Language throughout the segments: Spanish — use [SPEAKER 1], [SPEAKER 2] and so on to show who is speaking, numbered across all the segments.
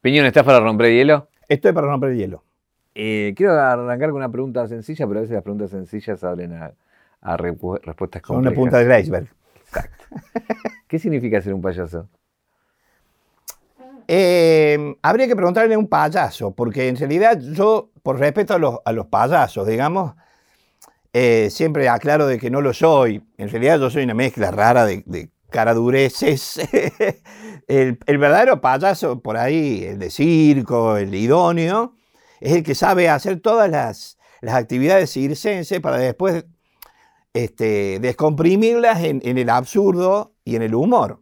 [SPEAKER 1] Piñón, ¿estás para romper hielo?
[SPEAKER 2] Estoy para romper hielo.
[SPEAKER 1] Eh, quiero arrancar con una pregunta sencilla, pero a veces las preguntas sencillas abren a, respuestas complejas.
[SPEAKER 2] una punta del iceberg.
[SPEAKER 1] Exacto. ¿Qué significa ser un payaso?
[SPEAKER 2] Eh, habría que preguntarle a un payaso, porque en realidad yo, por respeto a los, a los payasos, digamos, eh, siempre aclaro de que no lo soy. En realidad yo soy una mezcla rara de, de caradureces. el, verdadero payaso por ahí, el de circo, el idóneo, es el que sabe hacer todas las, las actividades circenses para después este, descomprimirlas en, en el absurdo y en el humor.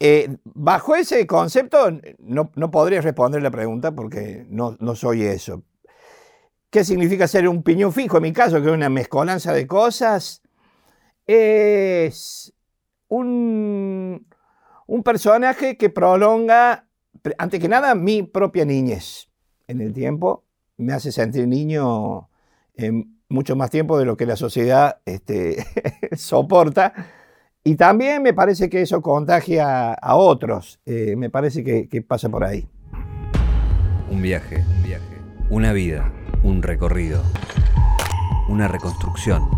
[SPEAKER 2] Eh, bajo ese concepto no, no podría responder la pregunta porque no, no soy eso. ¿Qué significa ser un piñón fijo? En mi caso, que es una mezcolanza de cosas, es un, un personaje que prolonga, antes que nada, mi propia niñez en el tiempo. Me hace sentir niño en mucho más tiempo de lo que la sociedad este, soporta. Y también me parece que eso contagia a otros. Eh, me parece que, que pasa por ahí.
[SPEAKER 3] Un viaje, un viaje. Una vida, un recorrido. Una reconstrucción.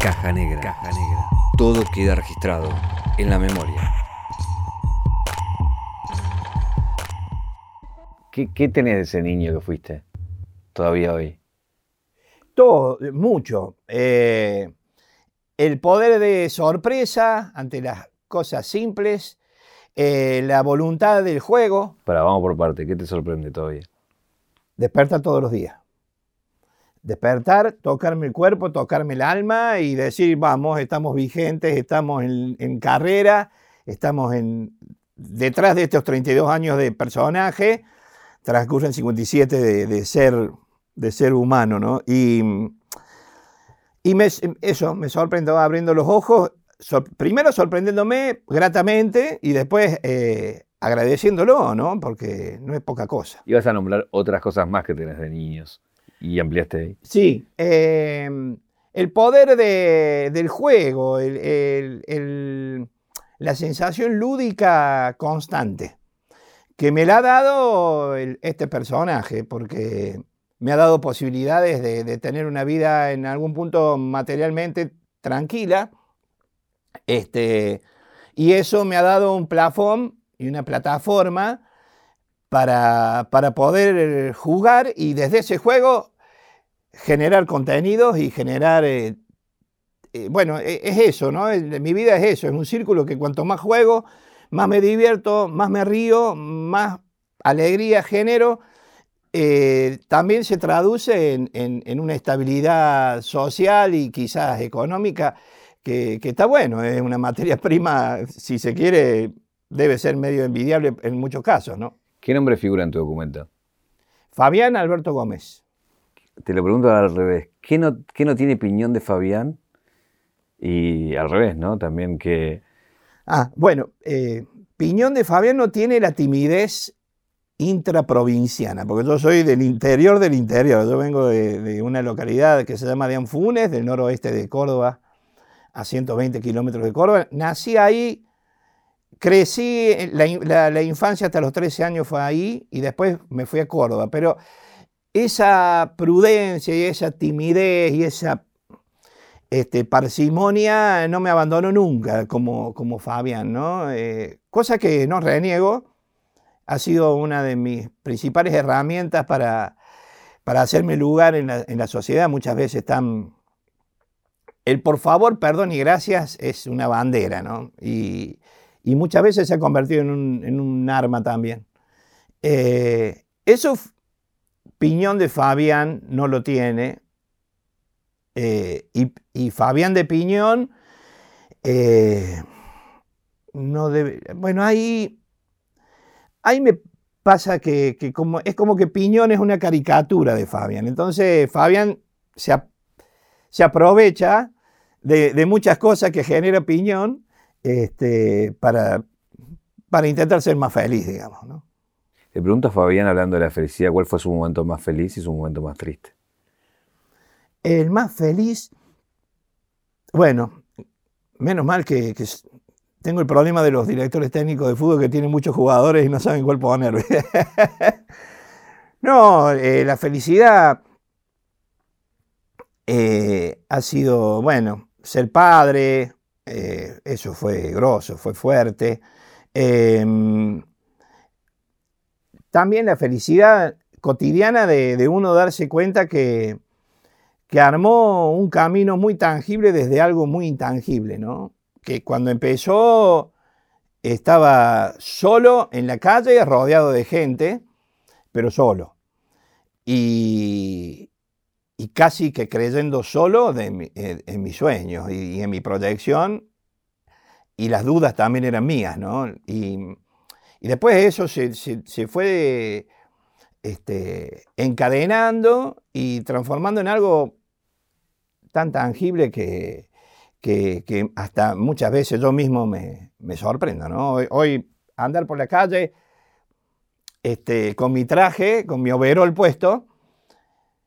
[SPEAKER 3] Caja negra. Caja negra. Todo queda registrado en la memoria.
[SPEAKER 1] ¿Qué, qué tenés de ese niño que fuiste todavía hoy?
[SPEAKER 2] Todo, mucho. Eh, el poder de sorpresa ante las cosas simples, eh, la voluntad del juego,
[SPEAKER 1] Para, vamos por parte. ¿Qué te sorprende todavía?
[SPEAKER 2] despertar todos los días. Despertar, tocarme el cuerpo, tocarme el alma y decir, vamos, estamos vigentes, estamos en, carrera, estamos detrás de estos 32 años de personaje, transcurren 57 de, de ser, de ser humano, ¿no? Y, y me- eso, me sorprendió abriendo los ojos, sor- primero sorprendiéndome gratamente y después eh, agradeciéndolo, ¿no? Porque no es poca cosa.
[SPEAKER 1] Ibas a nombrar otras cosas más que tenés de niños y ampliaste ahí.
[SPEAKER 2] Sí, eh, el poder de- del juego, la sensación lúdica constante, que me la ha dado este personaje, porque me ha dado posibilidades de, de tener una vida en algún punto materialmente tranquila, este, y eso me ha dado un plafón y una plataforma para, para poder jugar y desde ese juego generar contenidos y generar, eh, eh, bueno, e- es eso, ¿no? Mi vida es eso, es un círculo que cuanto más juego, más me divierto, más me río, más alegría genero, eh, también se traduce en, en- en una estabilidad social y quizás económica que, que está bueno, es una materia prima, si se quiere, debe ser medio envidiable en muchos casos, ¿no?
[SPEAKER 1] ¿Qué nombre figura en tu documento?
[SPEAKER 2] Fabián Alberto Gómez.
[SPEAKER 1] Te lo pregunto al revés. ¿Qué no, qué no tiene piñón de Fabián? Y al revés, ¿no? También que...
[SPEAKER 2] Ah, bueno, eh, Piñón de Fabián no tiene la timidez intraprovinciana, porque yo soy del interior del interior. Yo vengo de, de una localidad que se llama de Anfunes, del noroeste de Córdoba, a 120 kilómetros de Córdoba. Nací ahí, crecí, la, in- la- la infancia hasta los 13 años fue ahí y después me fui a Córdoba. Pero esa prudencia y esa timidez y esa este, parsimonia no me abandonó nunca como, como Fabián, ¿no? Eh, cosa que no reniego, ha sido una de mis principales herramientas para, para hacerme lugar en la, en la sociedad. Muchas veces están... El por favor, perdón y gracias es una bandera, ¿no? Y, y muchas veces se ha convertido en un, arma también. Eh, eso, Piñón de Fabián no lo tiene, eh, y, Fabián de Piñón, eh, no debe. Bueno, ahí, ahí me pasa que, como, es como que Piñón es una caricatura de Fabián. Entonces, Fabián se, se aprovecha de, de muchas cosas que genera Piñón este, para, para intentar ser más feliz, digamos. ¿no?
[SPEAKER 1] Le pregunto a Fabián, hablando de la felicidad, ¿cuál fue su momento más feliz y su momento más triste?
[SPEAKER 2] El más feliz, bueno, menos mal que, tengo el problema de los directores técnicos de fútbol que tienen muchos jugadores y no saben cuál poner. no, eh, la felicidad eh, ha sido, bueno, ser padre, eh, eso fue grosso, fue fuerte. Em, también la felicidad cotidiana de, uno darse cuenta que, que, armó un camino muy tangible desde algo muy intangible, ¿no? Que cuando empezó estaba solo en la calle, rodeado de gente, pero solo. Y, y casi que creyendo solo eh, en, mis sueños y, en mi proyección, y las dudas también eran mías, ¿no? Y, después eso se, fue este, encadenando y transformando en algo tan tangible que, que, hasta muchas veces yo mismo me, sorprendo, ¿no? Hoy, andar por la calle este, con mi traje, con mi overol puesto,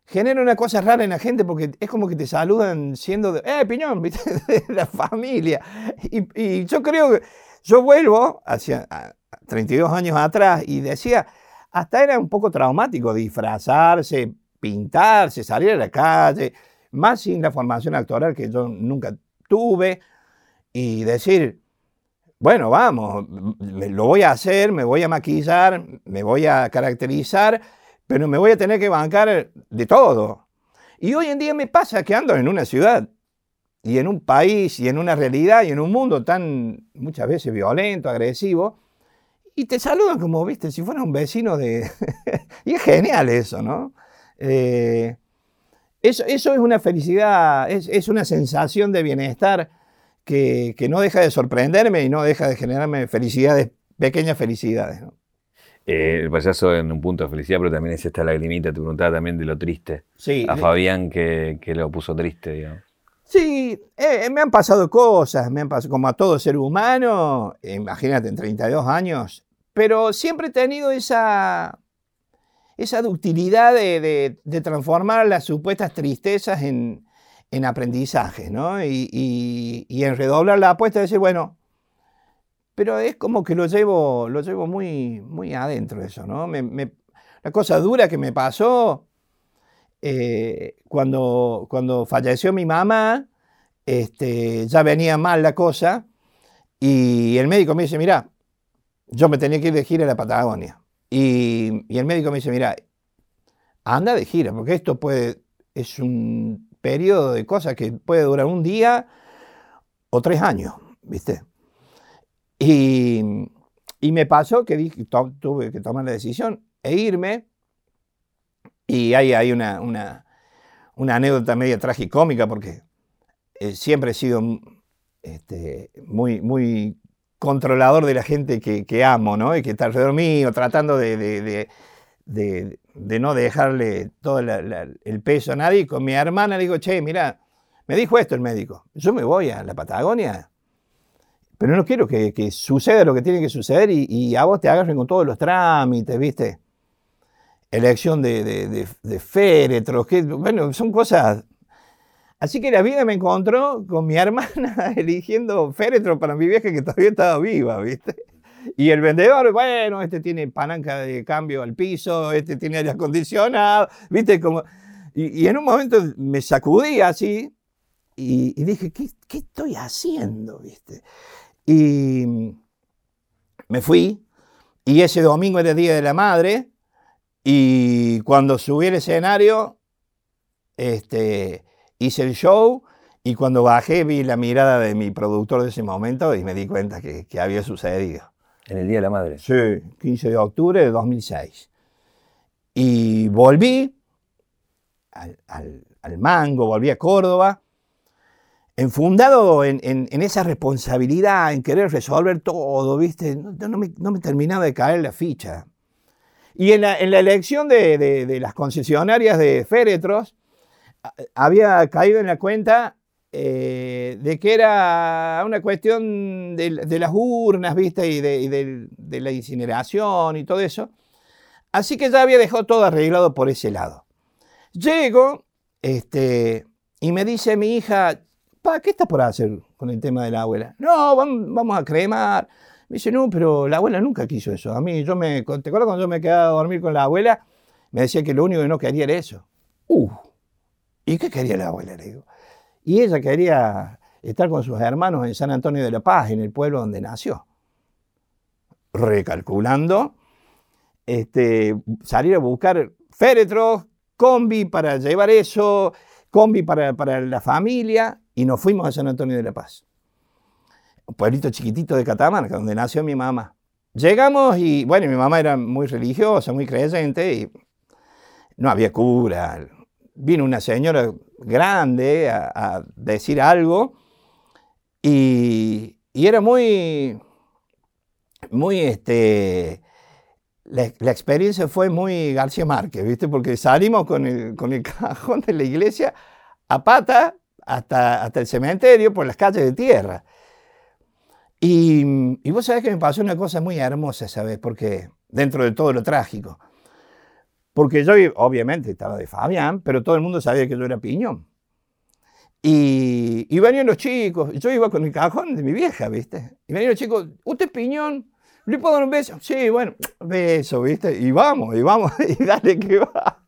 [SPEAKER 2] genera una cosa rara en la gente porque es como que te saludan siendo de, eh, piñón, ¿viste? de la familia. Y, yo creo que yo vuelvo hacia 32 años atrás y decía, hasta era un poco traumático disfrazarse, pintarse, salir a la calle, más sin la formación actoral que yo nunca tuve, y decir, bueno, vamos, lo voy a hacer, me voy a maquillar, me voy a caracterizar pero me voy a tener que bancar de todo. Y hoy en día me pasa que ando en una ciudad y en un país y en una realidad y en un mundo tan muchas veces violento, agresivo, y te saludan como, viste, si fuera un vecino de... y es genial eso, ¿no? Eh, eso, es una felicidad, es, es una sensación de bienestar que, que, no deja de sorprenderme y no deja de generarme felicidades, pequeñas felicidades. ¿no?
[SPEAKER 1] Eh, el payaso en un punto de felicidad, pero también es esta lagrimita, te preguntaba también de lo triste.
[SPEAKER 2] Sí.
[SPEAKER 1] A Fabián que, que lo puso triste, digamos.
[SPEAKER 2] Sí, eh, me han pasado cosas, me han pasado, como a todo ser humano, imagínate, en 32 años, pero siempre he tenido esa, esa ductilidad de, transformar las supuestas tristezas en, en aprendizaje, ¿no? Y, y, en redoblar la apuesta de decir, bueno, pero es como que lo llevo, lo llevo muy, muy adentro eso, ¿no? la cosa dura que me pasó eh, cuando, cuando falleció mi mamá, este, ya venía mal la cosa y el médico me dice, mira, yo me tenía que ir de gira a la Patagonia. Y, y el médico me dice, mira, anda de gira, porque esto puede, es un periodo de cosas que puede durar un día o tres años, ¿viste? Y, me pasó que dije, tuve que tomar la decisión e irme. Y hay, hay una, una, anécdota media tragicómica porque eh, siempre he sido este, muy, muy controlador de la gente que, amo, ¿no? Y que está alrededor mío, tratando de, no dejarle todo el peso a nadie. Y con mi hermana le digo, che, mira, me dijo esto el médico, yo me voy a la Patagonia pero no quiero que, suceda lo que tiene que suceder y, a vos te agarren con todos los trámites, ¿viste? Elección de, féretros, que, bueno, son cosas. Así que la vida me encontró con mi hermana eligiendo féretro para mi vieja que todavía estaba viva, ¿viste? Y el vendedor, bueno, este tiene palanca de cambio al piso, este tiene aire acondicionado, ¿viste? Como, y, en un momento me sacudí así y, dije, ¿qué, ¿qué, estoy haciendo? ¿Viste? Y me fui, y ese domingo era el Día de la Madre, y cuando subí al escenario, este, hice el show, y cuando bajé vi la mirada de mi productor de ese momento y me di cuenta que, había sucedido.
[SPEAKER 1] ¿En el Día de la Madre?
[SPEAKER 2] Sí, 15 de octubre de 2006. Y volví al, al Mango, volví a Córdoba, enfundado en, en, esa responsabilidad, en querer resolver todo, ¿viste? No, me, terminaba de caer la ficha. Y en la, elección de, las concesionarias de féretros, había caído en la cuenta eh, de que era una cuestión de, las urnas, ¿viste? Y, de, de, la incineración y todo eso. Así que ya había dejado todo arreglado por ese lado. Llego este, y me dice mi hija, pa, ¿qué estás por hacer con el tema de la abuela? No, vam- vamos a cremar. Me dice, no, pero la abuela nunca quiso eso. A mí, yo me, ¿te acuerdas cuando yo me quedaba a dormir con la abuela? Me decía que lo único que no quería era eso. Uh, ¿y qué quería la abuela? Le digo. Y ella quería estar con sus hermanos en San Antonio de la Paz, en el pueblo donde nació. Recalculando, este, salir a buscar féretros, combi para llevar eso, combi para, para la familia, y nos fuimos a San Antonio de la Paz. Un pueblito chiquitito de Catamarca, donde nació mi mamá. Llegamos y, bueno, mi mamá era muy religiosa, muy creyente, y no había cura. Vino una señora grande a, a decir algo, y, y era muy, muy, este, la, la experiencia fue muy García Márquez, ¿viste? Porque salimos con el, con el cajón de la iglesia a pata hasta, hasta el cementerio por las calles de tierra. Y, y vos sabés que me pasó una cosa muy hermosa esa vez, porque dentro de todo lo trágico. Porque yo, obviamente, estaba de Fabián, pero todo el mundo sabía que yo era piñón. Y, y venían los chicos, yo iba con el cajón de mi vieja, ¿viste? Y venían los chicos, ¿usted es piñón? ¿Le puedo dar un beso? Sí, bueno, beso, ¿viste? Y vamos, y vamos, y dale que va.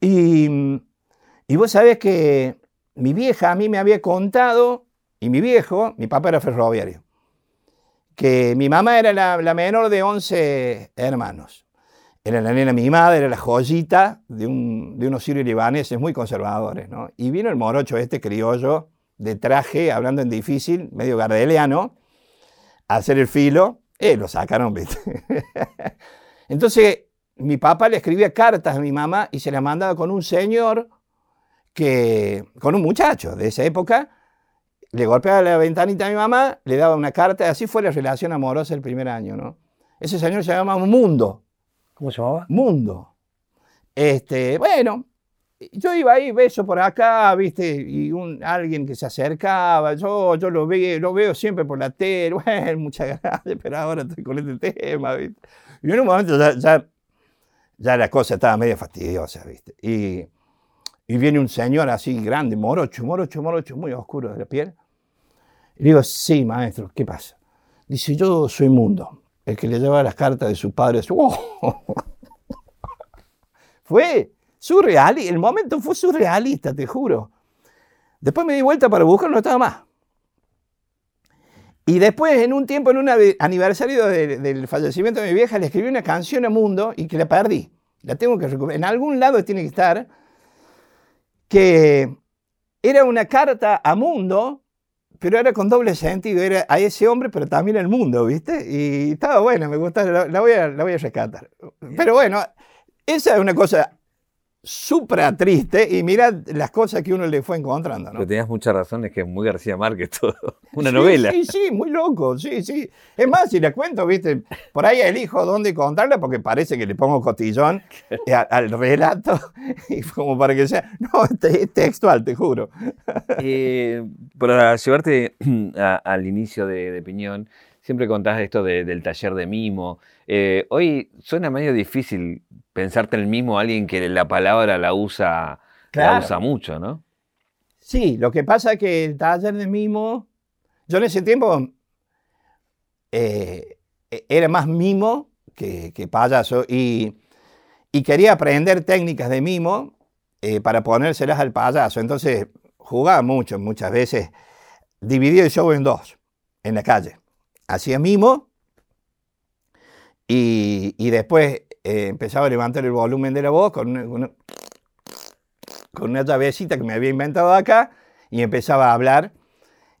[SPEAKER 2] Y, y vos sabés que mi vieja a mí me había contado, y mi viejo, mi papá era ferroviario, que mi mamá era la, menor de 11 hermanos. Era la nena mimada, era la joyita de, un, de unos sirios libaneses muy conservadores, ¿no? Y vino el morocho este criollo de traje, hablando en difícil, medio gardeliano, a hacer el filo. Eh, lo sacaron, ¿viste? Entonces, mi papá le escribía cartas a mi mamá y se las mandaba con un señor que, con un muchacho de esa época, le golpeaba la ventanita a mi mamá, le daba una carta, así fue la relación amorosa el primer año, ¿no? Ese señor se llamaba Mundo,
[SPEAKER 1] ¿Cómo se llamaba?
[SPEAKER 2] Mundo. Este, bueno, yo iba ahí, beso por acá, viste, y un, alguien que se acercaba, yo, yo lo, ve, lo veo siempre por la tele, bueno, muchas gracias, pero ahora estoy con este tema, viste. Y en un momento ya, ya, ya la cosa estaba medio fastidiosa, viste. Y, y viene un señor así grande, morocho, morocho, morocho, muy oscuro de la piel. Y le digo, sí, maestro, ¿qué pasa? Dice, yo soy Mundo, el que le lleva las cartas de su padre. ¡Oh! Fue surrealista, el momento fue surrealista, te juro. Después me di vuelta para buscarlo, no estaba más. Y después, en un tiempo, en un aniversario de- del fallecimiento de mi vieja, le escribí una canción a Mundo y que la perdí. La tengo que recuperar. En algún lado tiene que estar. Que era una carta a Mundo, pero era con doble sentido. Era a ese hombre, pero también al mundo, ¿viste? Y estaba buena, me gustaba. La, la voy, a, la voy a rescatar. Pero bueno, esa es una cosa súper triste y mira las cosas que uno le fue encontrando, ¿no?
[SPEAKER 1] Pero tenías mucha razón, es que es muy García Márquez todo. Una
[SPEAKER 2] Sí,
[SPEAKER 1] novela.
[SPEAKER 2] Sí, sí, muy loco, sí, sí. Es más, si la cuento, viste, por ahí elijo dónde contarla porque parece que le pongo cotillón a- al relato y como para que sea, no, es textual, te juro.
[SPEAKER 1] Eh, para llevarte a- al inicio de, de Piñón, siempre contás esto de- del taller de mimo. Eh, hoy suena medio difícil pensarte en el mimo alguien que la palabra la usa, la usa mucho, ¿no?
[SPEAKER 2] Sí, lo que pasa es que el taller de mimo, yo en ese tiempo eh, e- era más mimo que, que payaso y, y quería aprender técnicas de mimo eh, para ponérselas al payaso. Entonces jugaba mucho, muchas veces. Dividía el show en dos, en la calle. Hacía mimo y, y después eh, empezaba a levantar el volumen de la voz con una- una, llavecita que me había inventado acá y empezaba a hablar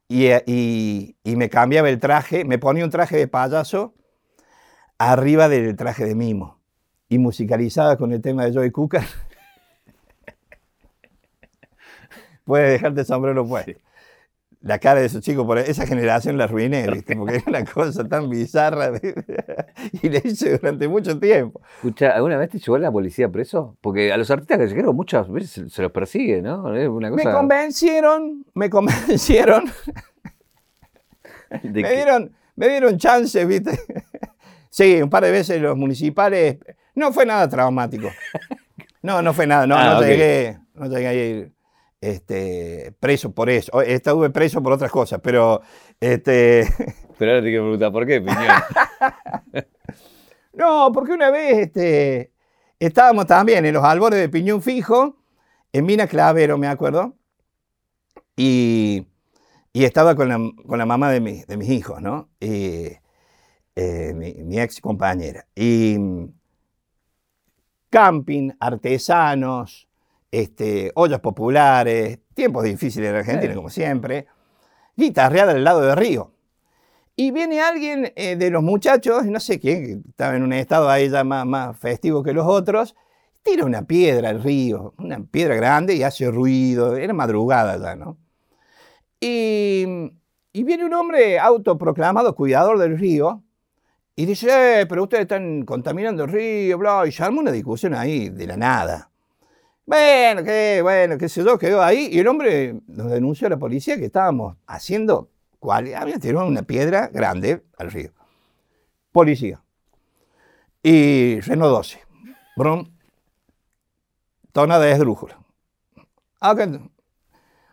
[SPEAKER 2] y, eh, y- y me cambiaba el traje, me ponía un traje de payaso arriba del traje de mimo y musicalizaba con el tema de Joey Cooker. Puedes dejarte sombrero puesto. La cara de esos chicos, por esa generación la arruiné, ¿viste? porque era una cosa tan bizarra y la hice durante mucho tiempo.
[SPEAKER 1] Escucha, ¿alguna vez te llevó la policía preso? Porque a los artistas callejeros muchas veces se- los persigue, ¿no? Es una
[SPEAKER 2] Me
[SPEAKER 1] cosa
[SPEAKER 2] convencieron, me convencieron me dieron, me dieron chance, ¿viste? Sí, un par de veces los municipales. No fue nada traumático. No, no fue nada. No,
[SPEAKER 1] Ah,
[SPEAKER 2] no,
[SPEAKER 1] ok.
[SPEAKER 2] llegué, no llegué a ir. Este, preso por eso. Estuve preso por otras cosas, pero este,
[SPEAKER 1] Pero ahora te quiero preguntar, ¿por qué, Piñón?
[SPEAKER 2] No, porque una vez este, estábamos también en los albores de Piñón Fijo, en Mina Clavero, me acuerdo, y, y estaba con la, con la mamá de, mi- de mis hijos, ¿no? Y, eh, mi, mi ex compañera. Y mm, camping, artesanos, este, ollas populares, tiempos difíciles en Argentina,
[SPEAKER 1] Sí.
[SPEAKER 2] como siempre, guitarreada al lado del río. Y viene alguien eh, de los muchachos, no sé quién, que estaba en un estado ahí ya más, más festivo que los otros, tira una piedra al río, una piedra grande y hace ruido, era madrugada ya, ¿no? Y, y viene un hombre autoproclamado cuidador del río y dice, "Eh, pero ustedes están contaminando el río, bla, y se arma una discusión ahí de la nada. Bueno, qué, bueno, qué sé yo, quedó ahí. Y el hombre nos denunció a la policía que estábamos haciendo, cual, había tirado una piedra grande al río. Policía. Y Renault 12. Brum. Tonada de esdrújula. Acá,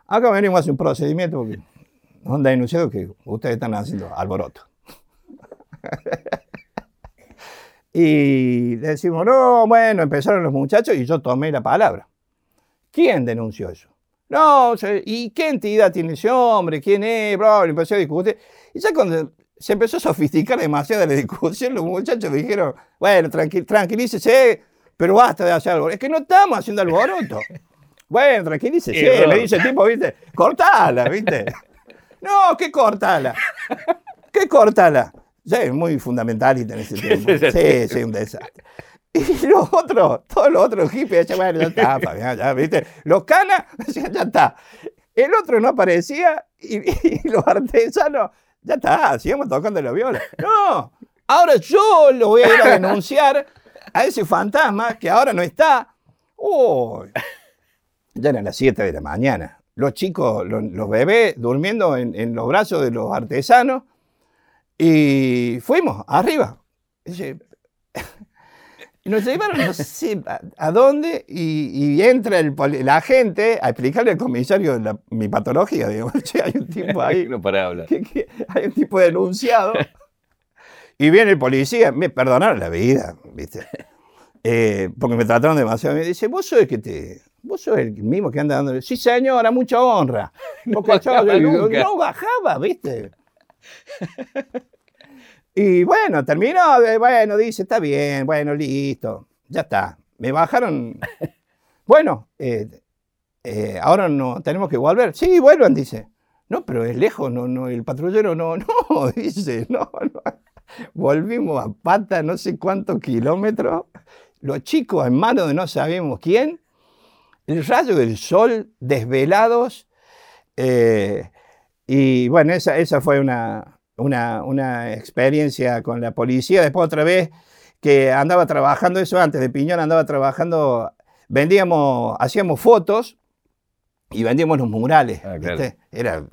[SPEAKER 2] acá venimos a hacer un procedimiento porque nos han denunciado que ustedes están haciendo alboroto. Y decimos, no, bueno, empezaron los muchachos y yo tomé la palabra. ¿Quién denunció eso? No, ¿y qué entidad tiene ese hombre? ¿Quién es? Bla, bla, empezó a discutir. Y ya cuando se empezó a sofisticar demasiado la discusión, los muchachos dijeron, bueno, tranqui- tranquilícese, pero basta de hacer alboroto. Es que no estamos haciendo alboroto. Bueno, tranquilícese, le dice el tipo, ¿viste? Cortala, ¿viste? No, ¿qué cortala? ¿Qué cortala? Sí, es muy fundamentalista en ese tiempo. Sí, sí, un desastre. Y los otros, todos los otros hippies decían, bueno, ya está, Fabián, ya, ¿viste? Los canas decían, ya está. El otro no aparecía y, y los artesanos, ya está, sigamos tocando la viola. No, ahora yo lo voy a ir a denunciar a ese fantasma que ahora no está. Uy, ya eran las 7 de la mañana. Los chicos, los, los bebés durmiendo en, en los brazos de los artesanos. Y fuimos arriba. Y nos llevaron, no sé a, dónde, y, y entra el, la gente a explicarle al comisario la- mi patología. Digo, "Che, hay un tipo ahí,
[SPEAKER 1] no para de hablar.
[SPEAKER 2] que- que hay un tipo denunciado. Y viene el policía, me perdonaron la vida, ¿viste? Eh, porque me trataron demasiado. Me dice, vos sos el que te. Vos sos el mismo que anda dando. Sí, señora, mucha honra.
[SPEAKER 1] No
[SPEAKER 2] Porque yo-
[SPEAKER 1] bajaba
[SPEAKER 2] yo- no bajaba, ¿viste? Y bueno, terminó, de- bueno, dice, está bien, bueno, listo, ya está. Me bajaron. Bueno, eh, eh, ahora no, tenemos que volver. Sí, vuelvan, dice. No, pero es lejos, no, no, el patrullero no, no, dice, no, no. Volvimos a pata no sé cuántos kilómetros, los chicos en manos de no sabemos quién, el rayo del sol, desvelados, eh, y bueno, esa, esa fue una, una, una experiencia con la policía. Después otra vez que andaba trabajando, eso antes de Piñón, andaba trabajando, vendíamos, hacíamos fotos y vendíamos los murales.
[SPEAKER 1] Ah, claro.
[SPEAKER 2] Era,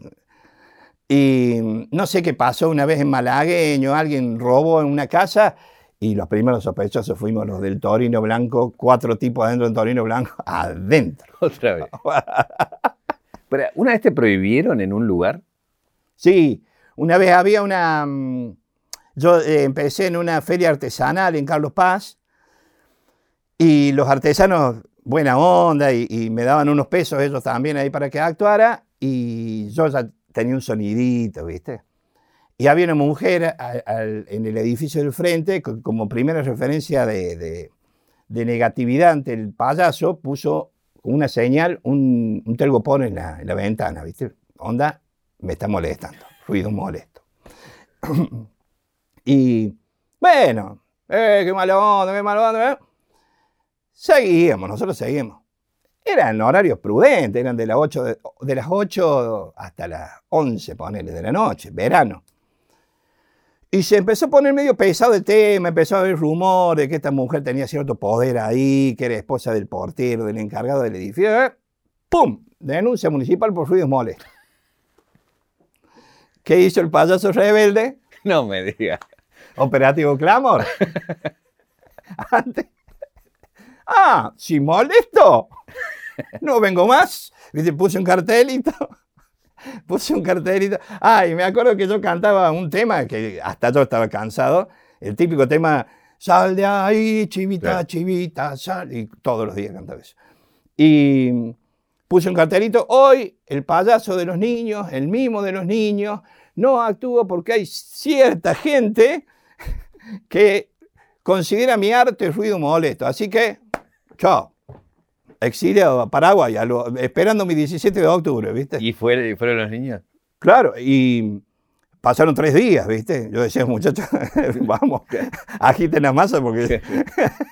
[SPEAKER 2] y no sé qué pasó una vez en Malagueño, alguien robó en una casa y los primeros sospechosos fuimos los del Torino Blanco, cuatro tipos adentro del Torino Blanco, adentro.
[SPEAKER 1] Otra vez. Pero, ¿Una vez te prohibieron en un lugar?
[SPEAKER 2] Sí, una vez había una... mm, Yo eh, empecé en una feria artesanal en Carlos Paz y los artesanos, buena onda, y, y me daban unos pesos ellos también ahí para que actuara y yo ya tenía un sonidito, ¿viste? Y había una mujer a- al- en el edificio del frente, co- como primera referencia de, de- de negatividad ante el payaso, puso una señal un, un telgopor en la, en la ventana, ¿viste? Onda, me está molestando, ruido molesto. y bueno, eh, qué mala onda, qué mala onda. ¿eh? Seguíamos, nosotros seguimos. Eran horarios prudentes, eran de las 8, de, de las 8 hasta las 11, ponele, de la noche, verano. Y se empezó a poner medio pesado el tema, empezó a haber rumores de que esta mujer tenía cierto poder ahí, que era esposa del portero, del encargado del edificio. ¿eh? ¡Pum! Denuncia municipal por ruidos molestos. ¿Qué hizo el payaso rebelde?
[SPEAKER 1] No me digas.
[SPEAKER 2] Operativo Clamor. Antes. Ah, si molesto. No vengo más. ¿Viste? Puse un cartelito. Puse un cartelito. Ah, y me acuerdo que yo cantaba un tema que hasta yo estaba cansado. El típico tema, sal de ahí, chivita,
[SPEAKER 1] Claro.
[SPEAKER 2] chivita, sal. Y todos los días cantaba eso. Y puse un cartelito. Hoy el payaso de los niños, el mimo de los niños, no actúa porque hay cierta gente que considera mi arte ruido molesto. Así que, chao. Exilio a Paraguay, a lo- esperando mi 17 de octubre, ¿viste?
[SPEAKER 1] ¿Y fue- fueron los niños?
[SPEAKER 2] Claro, y pasaron tres días, ¿viste? Yo decía, muchachos, vamos, agiten la masa porque...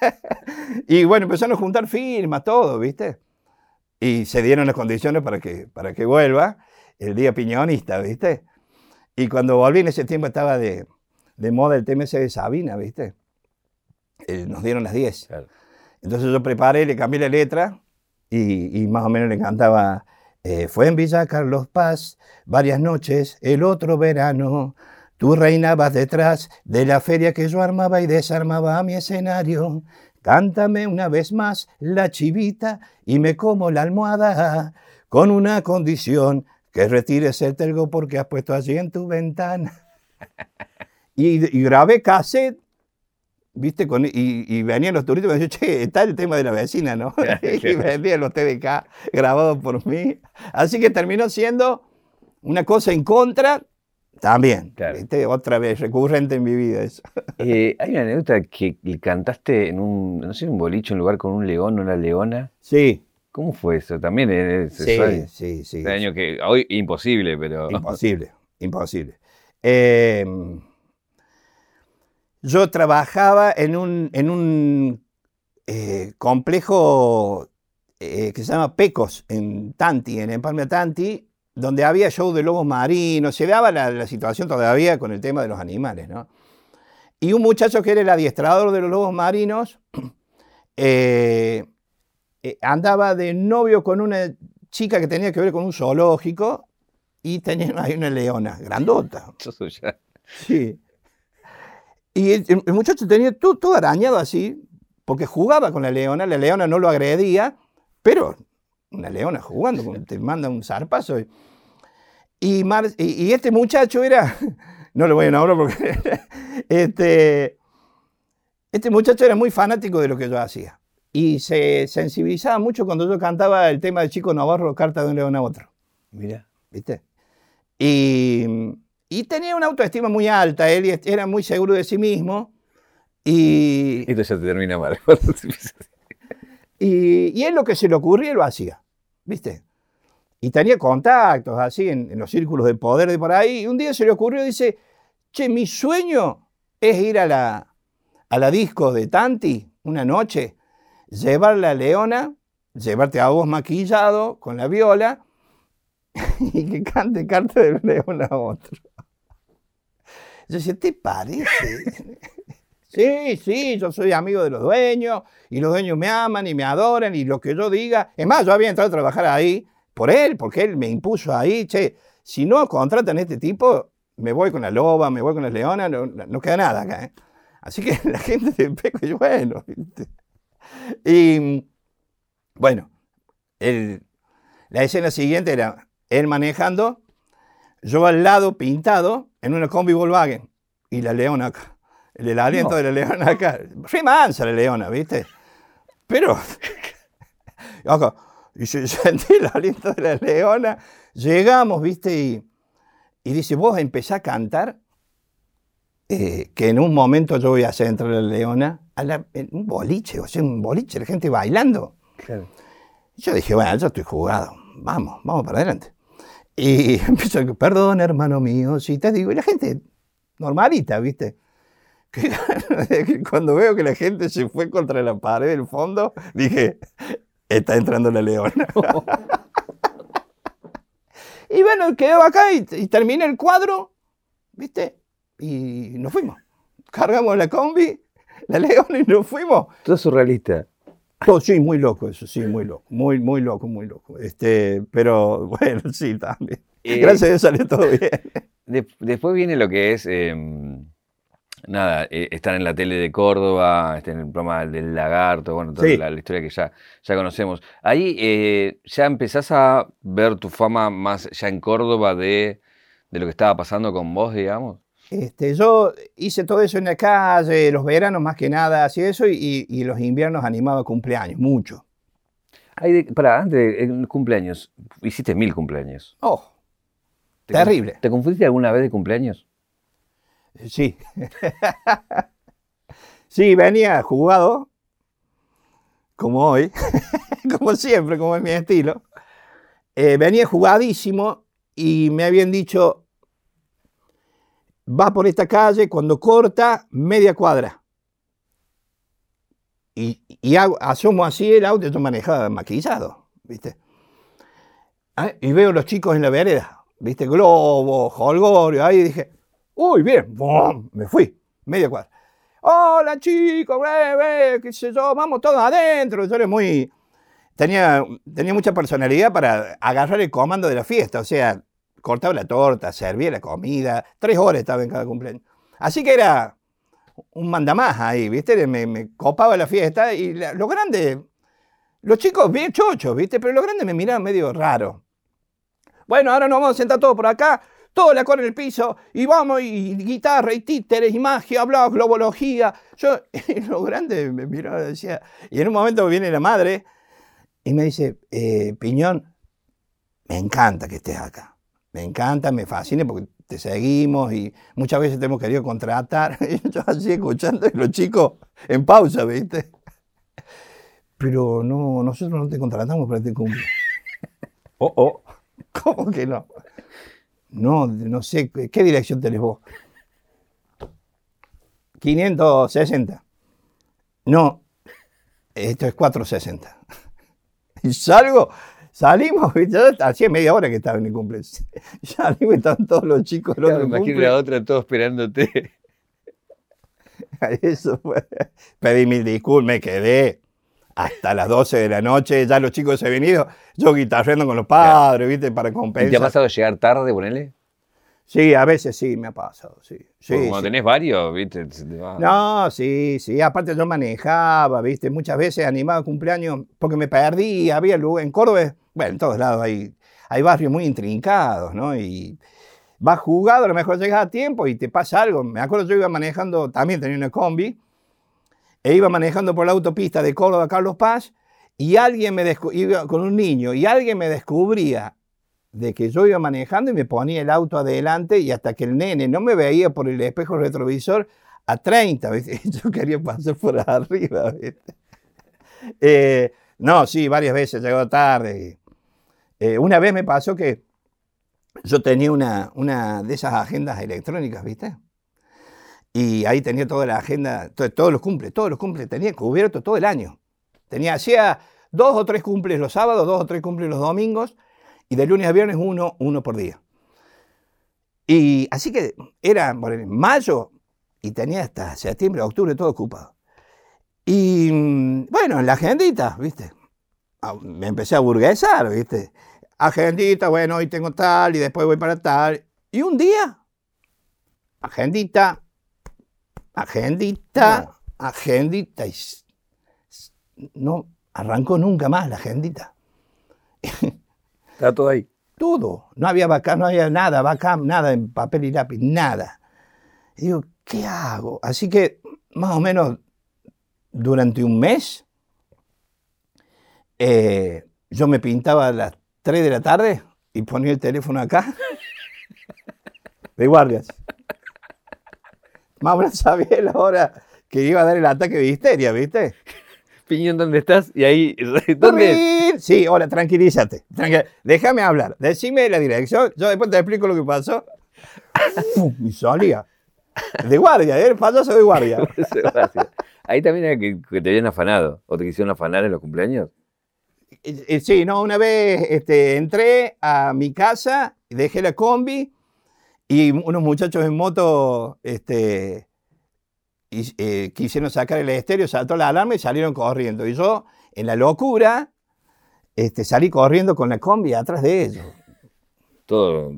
[SPEAKER 2] y bueno, empezaron a juntar firmas, todo, ¿viste? Y se dieron las condiciones para que, para que vuelva el día piñonista, ¿viste? Y cuando volví en ese tiempo estaba de, de moda el TMC de Sabina, ¿viste? Eh, nos dieron las 10.
[SPEAKER 1] Claro.
[SPEAKER 2] Entonces yo preparé, le cambié la letra y, y más o menos le cantaba, eh, fue en Villa Carlos Paz varias noches el otro verano, tú reinabas detrás de la feria que yo armaba y desarmaba a mi escenario. Cántame una vez más la chivita y me como la almohada con una condición que retires el telgo porque has puesto allí en tu ventana. Y, y grabé cassette ¿Viste? Con- y, y venían los turistas y me decían, che, está el tema de la vecina, ¿no? y vendían los TDK grabados por mí. Así que terminó siendo una cosa en contra también.
[SPEAKER 1] Claro.
[SPEAKER 2] ¿viste? Otra vez, recurrente en mi vida eso.
[SPEAKER 1] Eh, hay una anécdota que cantaste en un, no sé, en un boliche, un lugar con un león o una leona.
[SPEAKER 2] Sí,
[SPEAKER 1] ¿Cómo fue eso? También es,
[SPEAKER 2] sí, sí, sí.
[SPEAKER 1] Este año que hoy imposible, pero
[SPEAKER 2] Imposible, imposible. Eh, yo trabajaba en un, en un eh, complejo eh, que se llama Pecos, en Tanti, en Empalme Tanti, donde había show de lobos marinos, se daba la, la situación todavía con el tema de los animales, ¿no? Y un muchacho que era el adiestrador de los lobos marinos, eh, andaba de novio con una chica que tenía que ver con un zoológico y tenía ahí una leona, grandota. Sí. Y el, el- muchacho tenía todo, todo arañado así, porque jugaba con la leona, la leona no lo agredía, pero una leona jugando, te manda un zarpazo. Y, y Mar- y- y este muchacho era, no le voy a nombrar porque, este, este muchacho era muy fanático de lo que yo hacía. Y se sensibilizaba mucho cuando yo cantaba el tema de Chico Navarro, Carta de un león a otro.
[SPEAKER 1] Mira.
[SPEAKER 2] ¿viste? Y, y tenía una autoestima muy alta, él era muy seguro de sí mismo. Y,
[SPEAKER 1] Esto ya te termina mal.
[SPEAKER 2] y, y él lo que se le ocurría lo hacía, ¿viste? Y tenía contactos así en, en los círculos de poder de por ahí. Y un día se le ocurrió, dice, che, mi sueño es ir a la, a la disco de Tanti una noche, llevar la leona, llevarte a vos maquillado con la viola y que cante carta del león a otro. Yo decía, ¿te parece? Sí, sí, yo soy amigo de los dueños y los dueños me aman y me adoran y lo que yo diga. Es más, yo había entrado a trabajar ahí por él, porque él me impuso ahí, che, si no contratan a este tipo, me voy con la loba, me voy con las leonas, no, no queda nada acá. ¿eh? Así que la gente de Peco, y bueno. Y bueno, el- la escena siguiente era él manejando, yo al lado pintado en una combi Volkswagen y la leona acá. El, el aliento
[SPEAKER 1] No.
[SPEAKER 2] de la leona acá. Re mansa la leona, ¿viste? Pero, ojo, y yo sentí el aliento de la leona. Llegamos, ¿viste? Y, y dice, vos empezá a cantar, eh, que en un momento yo voy a hacer entrar a la leona a la- en un boliche, o sea, un boliche, la gente bailando.
[SPEAKER 1] Claro.
[SPEAKER 2] Y Yo dije, bueno, yo estoy jugado, vamos, vamos para adelante. Y empiezo, perdón, hermano mío, si te digo, y la gente normalita, ¿viste? Cuando veo que la gente se fue contra la pared del fondo, dije, está entrando la leona. y bueno, quedó acá y, y terminé el cuadro, ¿viste? Y nos fuimos. Cargamos la combi, la leona y nos fuimos.
[SPEAKER 1] Todo surrealista.
[SPEAKER 2] Oh, sí, muy loco eso, sí, muy loco, muy, muy loco, muy loco. Este, pero bueno, sí, también.
[SPEAKER 1] Eh,
[SPEAKER 2] Gracias a Dios salió todo bien.
[SPEAKER 1] De- después viene lo que es eh, nada, eh, están en la tele de Córdoba, están en el programa del Lagarto, bueno, toda
[SPEAKER 2] Sí.
[SPEAKER 1] la, la historia que ya, ya conocemos. Ahí eh, ya empezás a ver tu fama más ya en Córdoba de, de lo que estaba pasando con vos, digamos.
[SPEAKER 2] Este, yo hice todo eso en la calle, los veranos más que nada, hacía eso, y, y los inviernos animaba cumpleaños, mucho.
[SPEAKER 1] De, pará, antes de cumpleaños, hiciste mil cumpleaños.
[SPEAKER 2] Oh,
[SPEAKER 1] ¿Te
[SPEAKER 2] terrible.
[SPEAKER 1] conf- ¿Te confundiste alguna vez de cumpleaños?
[SPEAKER 2] Sí. sí, venía jugado, como hoy, como siempre, como es mi estilo. Eh, venía jugadísimo y me habían dicho, va por esta calle, cuando corta, media cuadra. Y, y hago- asomo así el auto, yo manejaba maquillado, ¿viste? Ah, Y veo los chicos en la vereda, ¿viste? Globo, holgorio, ahí dije, uy, bien, ¡bum! me fui, media cuadra. Hola chicos, breve, qué sé yo, vamos todos adentro. Yo era muy, tenía, tenía mucha personalidad para agarrar el comando de la fiesta, o sea, cortaba la torta, servía la comida, tres horas estaba en cada cumpleaños. Así que era un mandamás ahí, ¿viste? Me, copaba la fiesta y la- los grandes, los chicos bien chochos, ¿viste? Pero los grandes me miraban medio raro. Bueno, ahora nos vamos a sentar todos por acá, todo la cor en el piso, y vamos, y guitarra, y títeres, y magia, bla, globología. Yo, y los grandes me miraban y decía, y en un momento viene la madre y me dice, eh, Piñón, me encanta que estés acá. Me encanta, me fascina porque te seguimos y muchas veces te hemos querido contratar. Y yo así escuchando y los chicos en pausa, ¿viste? Pero no, nosotros no te contratamos para este cumple. Oh, oh. ¿Cómo que no? No, no sé, ¿qué dirección tenés vos? 560. No, esto es 460. Y salgo, salimos, hacía media hora que estaba en mi cumpleaños. Salimos y estaban todos los chicos del
[SPEAKER 1] Claro,
[SPEAKER 2] otro
[SPEAKER 1] me imagino
[SPEAKER 2] cumple.
[SPEAKER 1] la otra todo esperándote.
[SPEAKER 2] Eso fue. Pedí mil disculpas, me quedé hasta las 12 de la noche. Ya los chicos se habían ido. Yo guitarreando con los padres, ¿viste? Para
[SPEAKER 1] ¿Y te ha
[SPEAKER 2] compensar.
[SPEAKER 1] pasado llegar tarde, ponele?
[SPEAKER 2] Sí, a veces sí me ha pasado, sí. sí,
[SPEAKER 1] cuando
[SPEAKER 2] sí.
[SPEAKER 1] tenés varios, viste, se te va.
[SPEAKER 2] No, sí, sí. Aparte yo manejaba, ¿viste? Muchas veces animaba cumpleaños porque me perdí. Había lugar en Córdoba, bueno, en todos lados hay, hay barrios muy intrincados, ¿no? Y vas jugado, a lo mejor llegas a tiempo y te pasa algo. Me acuerdo yo iba manejando, también tenía una combi, e iba manejando por la autopista de Córdoba a Carlos Paz y alguien me iba con un niño y alguien me descubría de que yo iba manejando y me ponía el auto adelante y hasta que el nene no me veía por el espejo retrovisor a 30, ¿viste? yo quería pasar por arriba. Eh, no, sí, varias veces llegó tarde. Eh, una vez me pasó que yo tenía una, una de esas agendas electrónicas, ¿viste? Y ahí tenía toda la agenda, to- todos los cumples, todos los cumples, tenía cubierto todo el año. Tenía, hacía dos o tres cumples los sábados, dos o tres cumples los domingos, y de lunes a viernes uno, uno por día. Y así que era el mayo y tenía hasta septiembre, octubre todo ocupado. Y mm, bueno, en la agendita, ¿viste? Ah, Me empecé a burguesar, ¿viste? Agendita, bueno, hoy tengo tal y después voy para tal. Y un día, agendita, agendita, agendita. Y no arrancó nunca más la agendita.
[SPEAKER 1] Está todo ahí.
[SPEAKER 2] Todo. No había vaca, no había nada, vaca, nada en papel y lápiz, nada. Y digo, ¿qué hago? Así que más o menos durante un mes eh, yo me pintaba a las 3 de la tarde y ponía el teléfono acá de guardias. Más o menos sabía la hora que iba a dar el ataque de histeria, ¿viste?
[SPEAKER 1] Piñón, ¿dónde estás? Y ahí, ¿dónde.
[SPEAKER 2] Sí, hola, tranquilízate. tranquil- Déjame hablar. Decime la dirección. Yo después te explico lo que pasó. Y salía. De guardia, ¿eh? el payaso de guardia.
[SPEAKER 1] Ahí también era que, que te habían afanado. ¿O te quisieron afanar en los cumpleaños?
[SPEAKER 2] Eh, eh, Sí, no, una vez este, entré a mi casa, dejé la combi y unos muchachos en moto este, y, eh, quisieron sacar el estéreo, saltó la alarma y salieron corriendo. Y yo, en la locura, este, salí corriendo con la combi atrás de ellos.
[SPEAKER 1] Todo.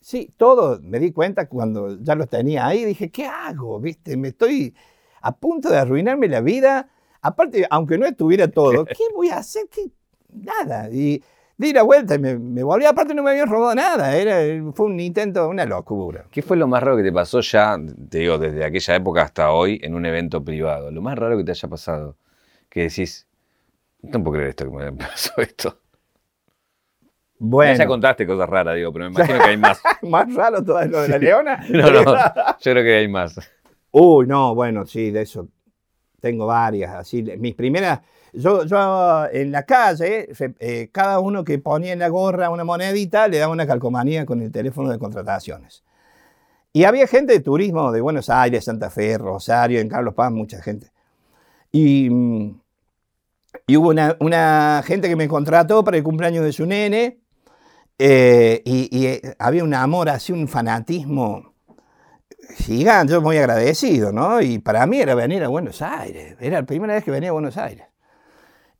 [SPEAKER 2] Sí, todo. Me di cuenta cuando ya los tenía ahí. Dije, ¿qué hago? ¿Viste? Me estoy a punto de arruinarme la vida. Aparte, aunque no estuviera todo, ¿qué voy a hacer? ¿Qué? Nada. Y di la vuelta y me, me volví. Aparte, no me habían robado nada. Era, fue un intento, una locura.
[SPEAKER 1] ¿Qué fue lo más raro que te pasó ya, te digo, desde aquella época hasta hoy en un evento privado? Lo más raro que te haya pasado. Que decís, no puedo creer esto que me pasó esto.
[SPEAKER 2] Bueno,
[SPEAKER 1] Ya contaste cosas raras, digo, pero me imagino que hay más.
[SPEAKER 2] más raro todo lo de la leona.
[SPEAKER 1] No, no, yo creo que hay más.
[SPEAKER 2] Uy, no, bueno, sí, de eso tengo varias. Así, mis primeras, yo, yo en la calle, eh, cada uno que ponía en la gorra una monedita le daba una calcomanía con el teléfono de contrataciones. Y había gente de turismo de Buenos Aires, Santa Fe, Rosario, en Carlos Paz, mucha gente. Y, mm, y hubo una, una gente que me contrató para el cumpleaños de su nene. eh, y y, eh, había un amor, así un fanatismo gigante, yo muy agradecido, ¿no? Y para mí era venir a Buenos Aires, era la primera vez que venía a Buenos Aires.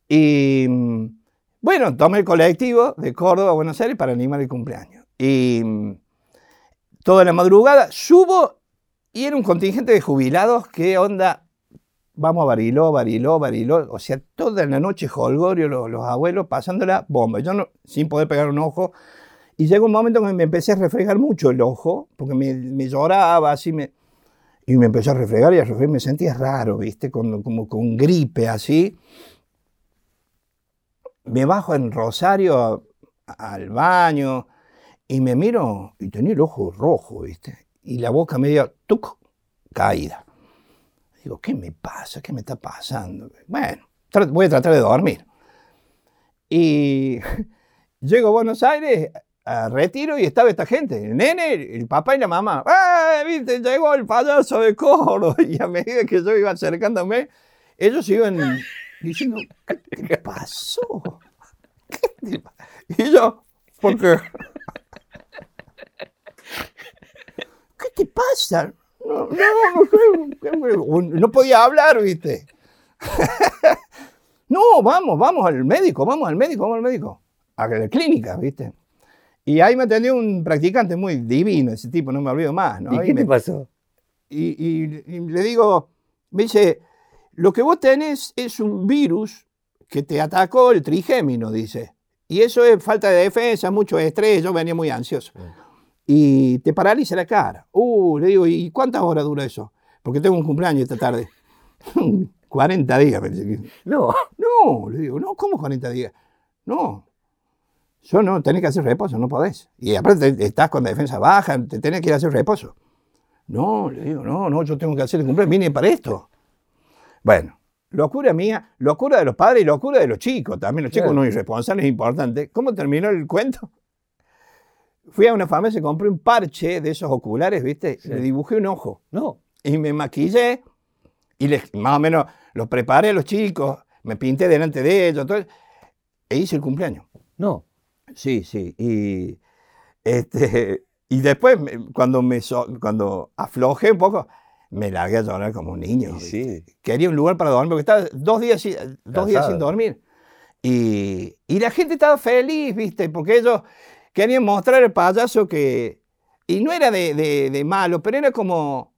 [SPEAKER 2] Y mm, bueno, tomé el colectivo de Córdoba a Buenos Aires para animar el cumpleaños. Y mm, toda la madrugada subo y era un contingente de jubilados que onda, vamos a Bariló, Bariló, Bariló, o sea, toda la noche Holgorio, los, los abuelos pasándola bomba. Yo no, sin poder pegar un ojo, y llegó un momento en que me empecé a refregar mucho el ojo, porque me, me lloraba, así me... Y me empezó a refregar y a refregar, me sentía raro, ¿viste? Con, como con gripe, así. Me bajo en Rosario al baño y me miro y tenía el ojo rojo, ¿viste? Y la boca media, tuc, caída. Digo, ¿qué me pasa? ¿Qué me está pasando? Bueno, voy a tratar de dormir. Y llego a Buenos Aires, a retiro y estaba esta gente, el nene, el papá y la mamá. ¡Ah, viste! Llegó el payaso de Córdoba. Y a medida que yo iba acercándome, ellos iban diciendo, ¿qué te pasó? ¿Qué te pa-?" Y yo, porque... ¿Qué te pasa? No, no, no podía hablar, viste. No, vamos, vamos al médico, vamos al médico, vamos al médico. A la clínica, ¿viste? Y ahí me atendió un practicante muy divino, ese tipo, no me olvido más, ¿no?
[SPEAKER 1] ¿Y qué
[SPEAKER 2] me-
[SPEAKER 1] te pasó?
[SPEAKER 2] y, y- y le digo, me dice, lo que vos tenés es un virus que te atacó el trigémino, dice. Y eso es falta de defensa, mucho estrés, yo venía muy ansioso. Y te paraliza la cara. Uh, le digo, ¿y cuántas horas dura eso? Porque tengo un cumpleaños esta tarde. 40 días, me dice.
[SPEAKER 1] No.
[SPEAKER 2] No, le digo, no, ¿cómo 40 días? No. Yo no, tenés que hacer reposo, no podés. Y aparte te- estás con la defensa baja, te tenés que ir a hacer reposo. No, le digo, no, no, yo tengo que hacer el cumpleaños, vine para esto. Bueno, locura mía, locura de los padres y locura de los chicos, también los chicos
[SPEAKER 1] Claro.
[SPEAKER 2] no irresponsables, es importante. ¿Cómo terminó el cuento? Fui a una farmacia compré un parche de esos oculares, ¿viste?
[SPEAKER 1] Sí.
[SPEAKER 2] Le dibujé un ojo
[SPEAKER 1] No.
[SPEAKER 2] y me maquillé y les, más o menos los preparé a los chicos, me pinté delante de ellos, todo, e hice el cumpleaños.
[SPEAKER 1] No.
[SPEAKER 2] Sí, sí. Y, este, y después, cuando, me, cuando aflojé un poco, me largué a llorar como un niño.
[SPEAKER 1] Sí.
[SPEAKER 2] Quería un lugar para dormir, porque estaba dos días, sin- dos días sin dormir. Y, y la gente estaba feliz, ¿viste? Porque ellos querían mostrar al payaso que... Y no era de, de- de malo, pero era como,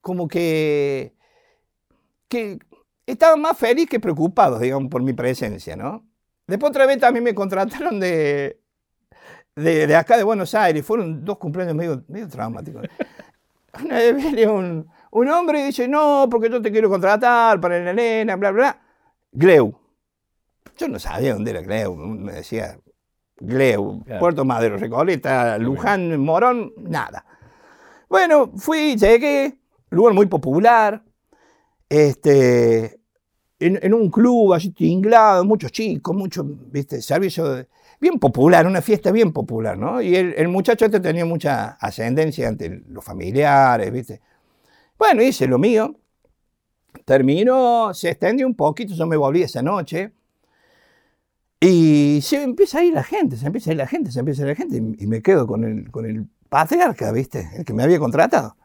[SPEAKER 2] como que, que estaban más felices que preocupados, digamos, por mi presencia, ¿no? Después otra vez también me contrataron de, de, de acá de Buenos Aires. Fueron dos cumpleaños medio, medio traumáticos. Una vez viene un, un hombre y dice, no, porque yo te quiero contratar para la nena, bla, bla. Gleu. Yo no sabía dónde era Gleu. Me decía Gleu,
[SPEAKER 1] Claro.
[SPEAKER 2] Puerto Madero, Recoleta, Luján, Morón, nada. Bueno, fui, llegué, lugar muy popular, este, en, en un club así tinglado, muchos chicos, mucho, viste, servicio de- bien popular, una fiesta bien popular, ¿no? Y el, el muchacho este tenía mucha ascendencia ante los familiares, viste. Bueno, hice lo mío, terminó, se extendió un poquito, yo me volví esa noche, y se empieza a ir la gente, se empieza a ir la gente, se empieza a ir la gente, y, me quedo con el, con el patriarca, viste, el que me había contratado.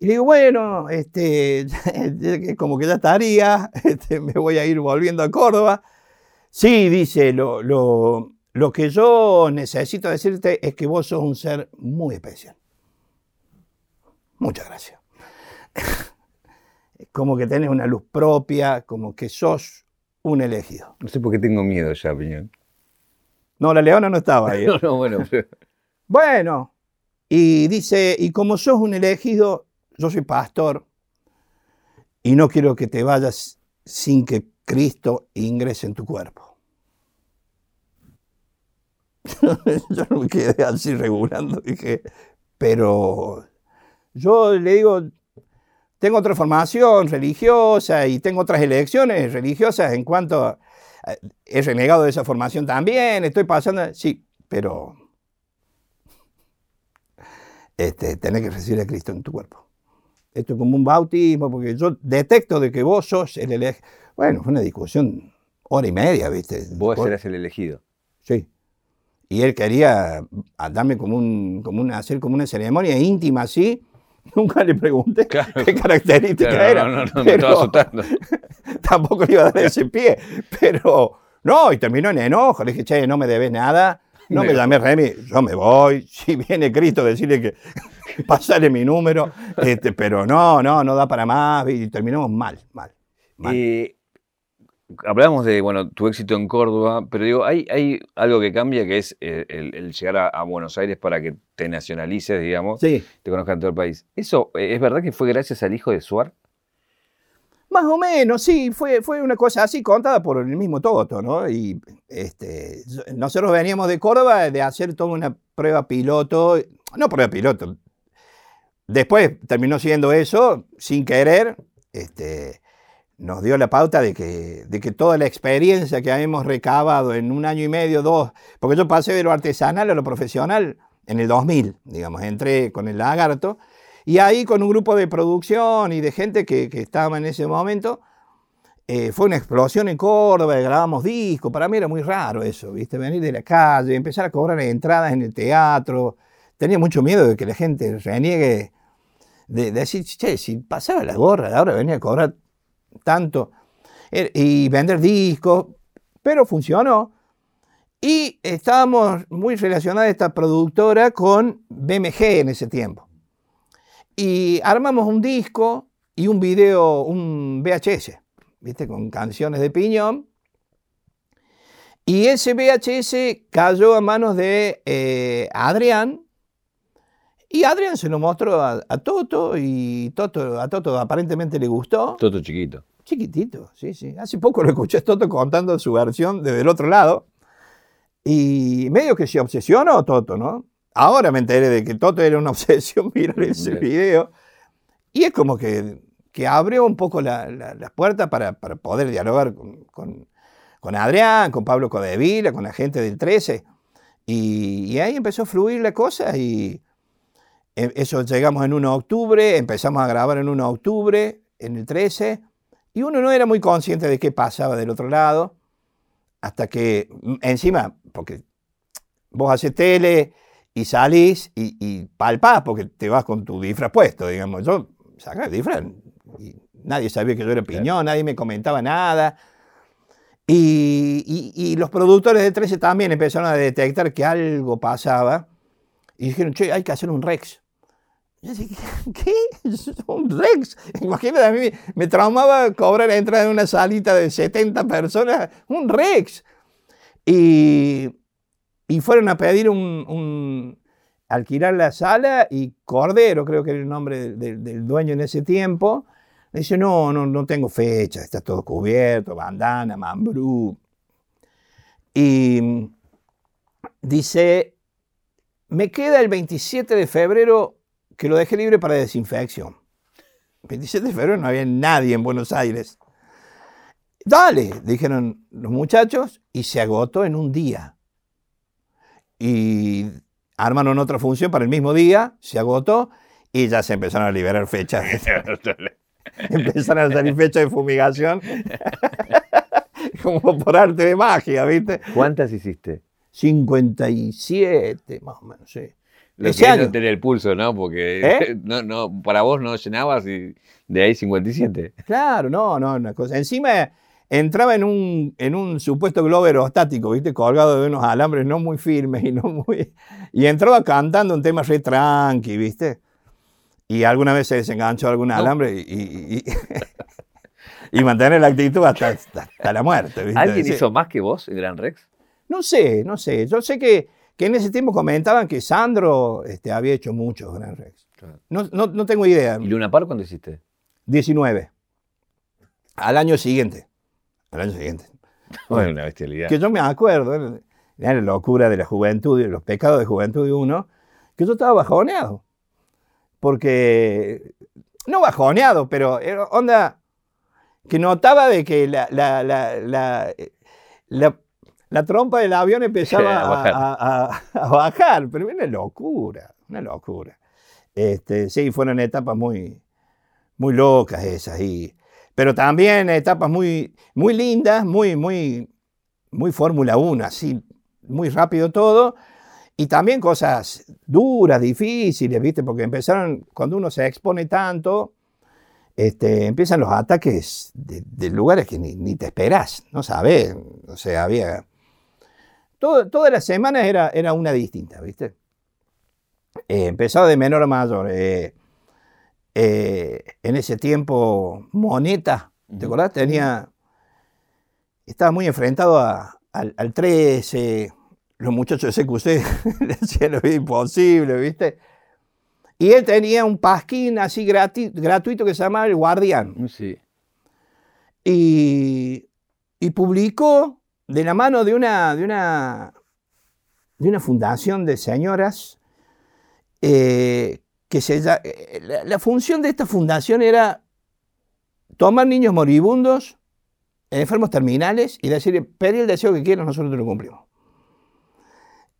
[SPEAKER 2] Y digo, bueno, este, como que ya estaría, este, me voy a ir volviendo a Córdoba. Sí, dice, lo, lo, Lo que yo necesito decirte es que vos sos un ser muy especial. Muchas gracias. como que tenés una luz propia, como que sos un elegido.
[SPEAKER 1] No sé por qué tengo miedo ya, Piñón.
[SPEAKER 2] No, la leona no estaba ahí. ¿eh?
[SPEAKER 1] No, no, bueno. pero-
[SPEAKER 2] Bueno, y dice, y como sos un elegido, yo soy pastor y no quiero que te vayas sin que Cristo ingrese en tu cuerpo. yo no me quedé así regulando, dije, pero yo le digo, tengo otra formación religiosa y tengo otras elecciones religiosas en cuanto a, he renegado de esa formación también, estoy pasando, sí, pero este, tenés que recibir a Cristo en tu cuerpo. Esto es como un bautismo, porque yo detecto de que vos sos el elegido. Bueno, fue una discusión hora y media, ¿viste?
[SPEAKER 1] Vos
[SPEAKER 2] Por-
[SPEAKER 1] serás el elegido.
[SPEAKER 2] Sí. Y él quería darme como un, como una, hacer como una ceremonia íntima así. Nunca le pregunté
[SPEAKER 1] Claro.
[SPEAKER 2] qué característica
[SPEAKER 1] Claro,
[SPEAKER 2] era.
[SPEAKER 1] no, no, no, me estaba asustando.
[SPEAKER 2] tampoco le iba a dar ese pie. Pero no, y terminó en enojo. Le dije, che, no me debes nada. No me
[SPEAKER 1] Me-
[SPEAKER 2] llamé Remy, yo me voy. Si viene Cristo, decirle que pasarle mi número. Este, pero no, no, no da para más. Y terminamos mal, mal. mal.
[SPEAKER 1] Eh, hablamos de bueno, tu éxito en Córdoba, pero digo, hay, hay algo que cambia que es el, el llegar a, a Buenos Aires para que te nacionalices, digamos,
[SPEAKER 2] Sí.
[SPEAKER 1] te conozcan todo el país. ¿Eso eh, es verdad que fue gracias al hijo de Suar?
[SPEAKER 2] Más o menos, sí, fue, fue una cosa así contada por el mismo Toto, ¿no? Y este, nosotros veníamos de Córdoba de hacer toda una prueba piloto, no prueba piloto, después terminó siendo eso, sin querer, este, nos dio la pauta de que, de que toda la experiencia que habíamos recabado en un año y medio, dos, porque yo pasé de lo artesanal a lo profesional en el 2000, digamos, entré con el lagarto, y ahí con un grupo de producción y de gente que, que estaba en ese momento, eh, fue una explosión en Córdoba, grabamos discos, para mí era muy raro eso, ¿viste? Venir de la calle, empezar a cobrar entradas en el teatro, tenía mucho miedo de que la gente reniegue, de, de decir, che, si pasaba la gorra, ahora venía a cobrar tanto, Eh, y vender discos, pero funcionó. Y estábamos muy relacionados esta productora con BMG en ese tiempo. Y armamos un disco y un video, un VHS, ¿viste? Con canciones de Piñón. Y ese VHS cayó a manos de eh, Adrián. Y Adrián se lo mostró a, a Toto y Toto, a Toto aparentemente le gustó.
[SPEAKER 1] Toto chiquito.
[SPEAKER 2] Chiquitito, sí, sí. Hace poco lo escuché a Toto contando su versión desde el otro lado. Y medio que se obsesionó Toto, ¿no? Ahora me enteré de que Toto era una obsesión mirar ese video. Y es como que, que abrió un poco la- la- las puertas para, para poder dialogar con, con- con Adrián, con Pablo Codevila, con la gente del 13. Y, y ahí empezó a fluir la cosa y eso llegamos en 1 de octubre, empezamos a grabar en 1 de octubre, en el 13, y uno no era muy consciente de qué pasaba del otro lado, hasta que mm, encima, porque vos haces tele y salís y, y palpás porque te vas con tu disfraz puesto, digamos. Yo sacaba el disfraz y nadie sabía que yo era piñón, nadie me comentaba nada. Y, y- y los productores de 13 también empezaron a detectar que algo pasaba y dijeron, che, hay que hacer un Rex. ¿qué? ¿Un Rex? Imagínate, a mí me, traumaba cobrar entrada en una salita de 70 personas. Un Rex. Y, y fueron a pedir un, alquilar la sala y Cordero, creo que era el nombre del, del- dueño en ese tiempo, le dice, no, no, no tengo fecha, está todo cubierto, bandana, mambrú. Y dice, me queda el 27 de febrero que lo dejé libre para desinfección. 27 de febrero no había nadie en Buenos Aires. Dale, dijeron los muchachos, y se agotó en un día. Y armaron otra función para el mismo día, se agotó, y ya se empezaron a liberar fechas. empezaron a salir fechas de fumigación. Como por arte de magia, ¿viste?
[SPEAKER 1] ¿Cuántas hiciste?
[SPEAKER 2] 57, más o menos, sí.
[SPEAKER 1] Lo
[SPEAKER 2] Ese
[SPEAKER 1] que
[SPEAKER 2] año.
[SPEAKER 1] tener el pulso, ¿no? Porque
[SPEAKER 2] ¿Eh?
[SPEAKER 1] no, no, para vos no llenabas y de ahí 57.
[SPEAKER 2] Claro, no, no, una cosa. Encima, entraba en un, en un supuesto globo aerostático, ¿viste? Colgado de unos alambres no muy firmes y no muy... Y entraba cantando un tema re tranqui, ¿viste? Y alguna vez se desenganchó algún alambre y, y, y- y mantener la actitud hasta, hasta, hasta la muerte, ¿viste?
[SPEAKER 1] ¿Alguien
[SPEAKER 2] Sí.
[SPEAKER 1] hizo más que vos en Gran Rex?
[SPEAKER 2] No sé, no sé. Yo sé que, que en ese tiempo comentaban que Sandro este, había hecho muchos Gran Rex.
[SPEAKER 1] Claro.
[SPEAKER 2] No, no, no tengo idea.
[SPEAKER 1] ¿Y Luna Par cuándo hiciste?
[SPEAKER 2] 19. Al año siguiente. Al año siguiente.
[SPEAKER 1] Bueno, una bestialidad.
[SPEAKER 2] Que yo me acuerdo, era la locura de la juventud, y los pecados de juventud de uno, que yo estaba bajoneado. Porque, no bajoneado, pero onda que notaba de que la, la, la, la, la- trompa del avión empezaba
[SPEAKER 1] A
[SPEAKER 2] a,
[SPEAKER 1] bajar.
[SPEAKER 2] a- a- a bajar, pero una locura, una locura. Este, sí, fueron etapas muy, muy locas esas, y, pero también etapas muy, muy lindas, muy, muy, muy Fórmula 1, así, muy rápido todo, y también cosas duras, difíciles, ¿viste? Porque empezaron, cuando uno se expone tanto, este, empiezan los ataques de, de lugares que ni, ni te esperás, no sabes, o sea, había... Todo, todas las semanas era, era una distinta, ¿viste? Eh, empezaba de menor a mayor. eh, eh, en ese tiempo, Moneta, ¿te acordás? Tenía, estaba muy enfrentado a- al, al 13, los muchachos de CQC le hacían lo imposible, ¿viste? Y él tenía un pasquín así gratuito que se llamaba El Guardián.
[SPEAKER 1] Sí.
[SPEAKER 2] Y, y publicó de la mano de una, de una, de una fundación de señoras eh, que se eh, la, función de esta fundación era tomar niños moribundos, enfermos terminales y decirle, pedí el deseo que quieras, nosotros te lo cumplimos.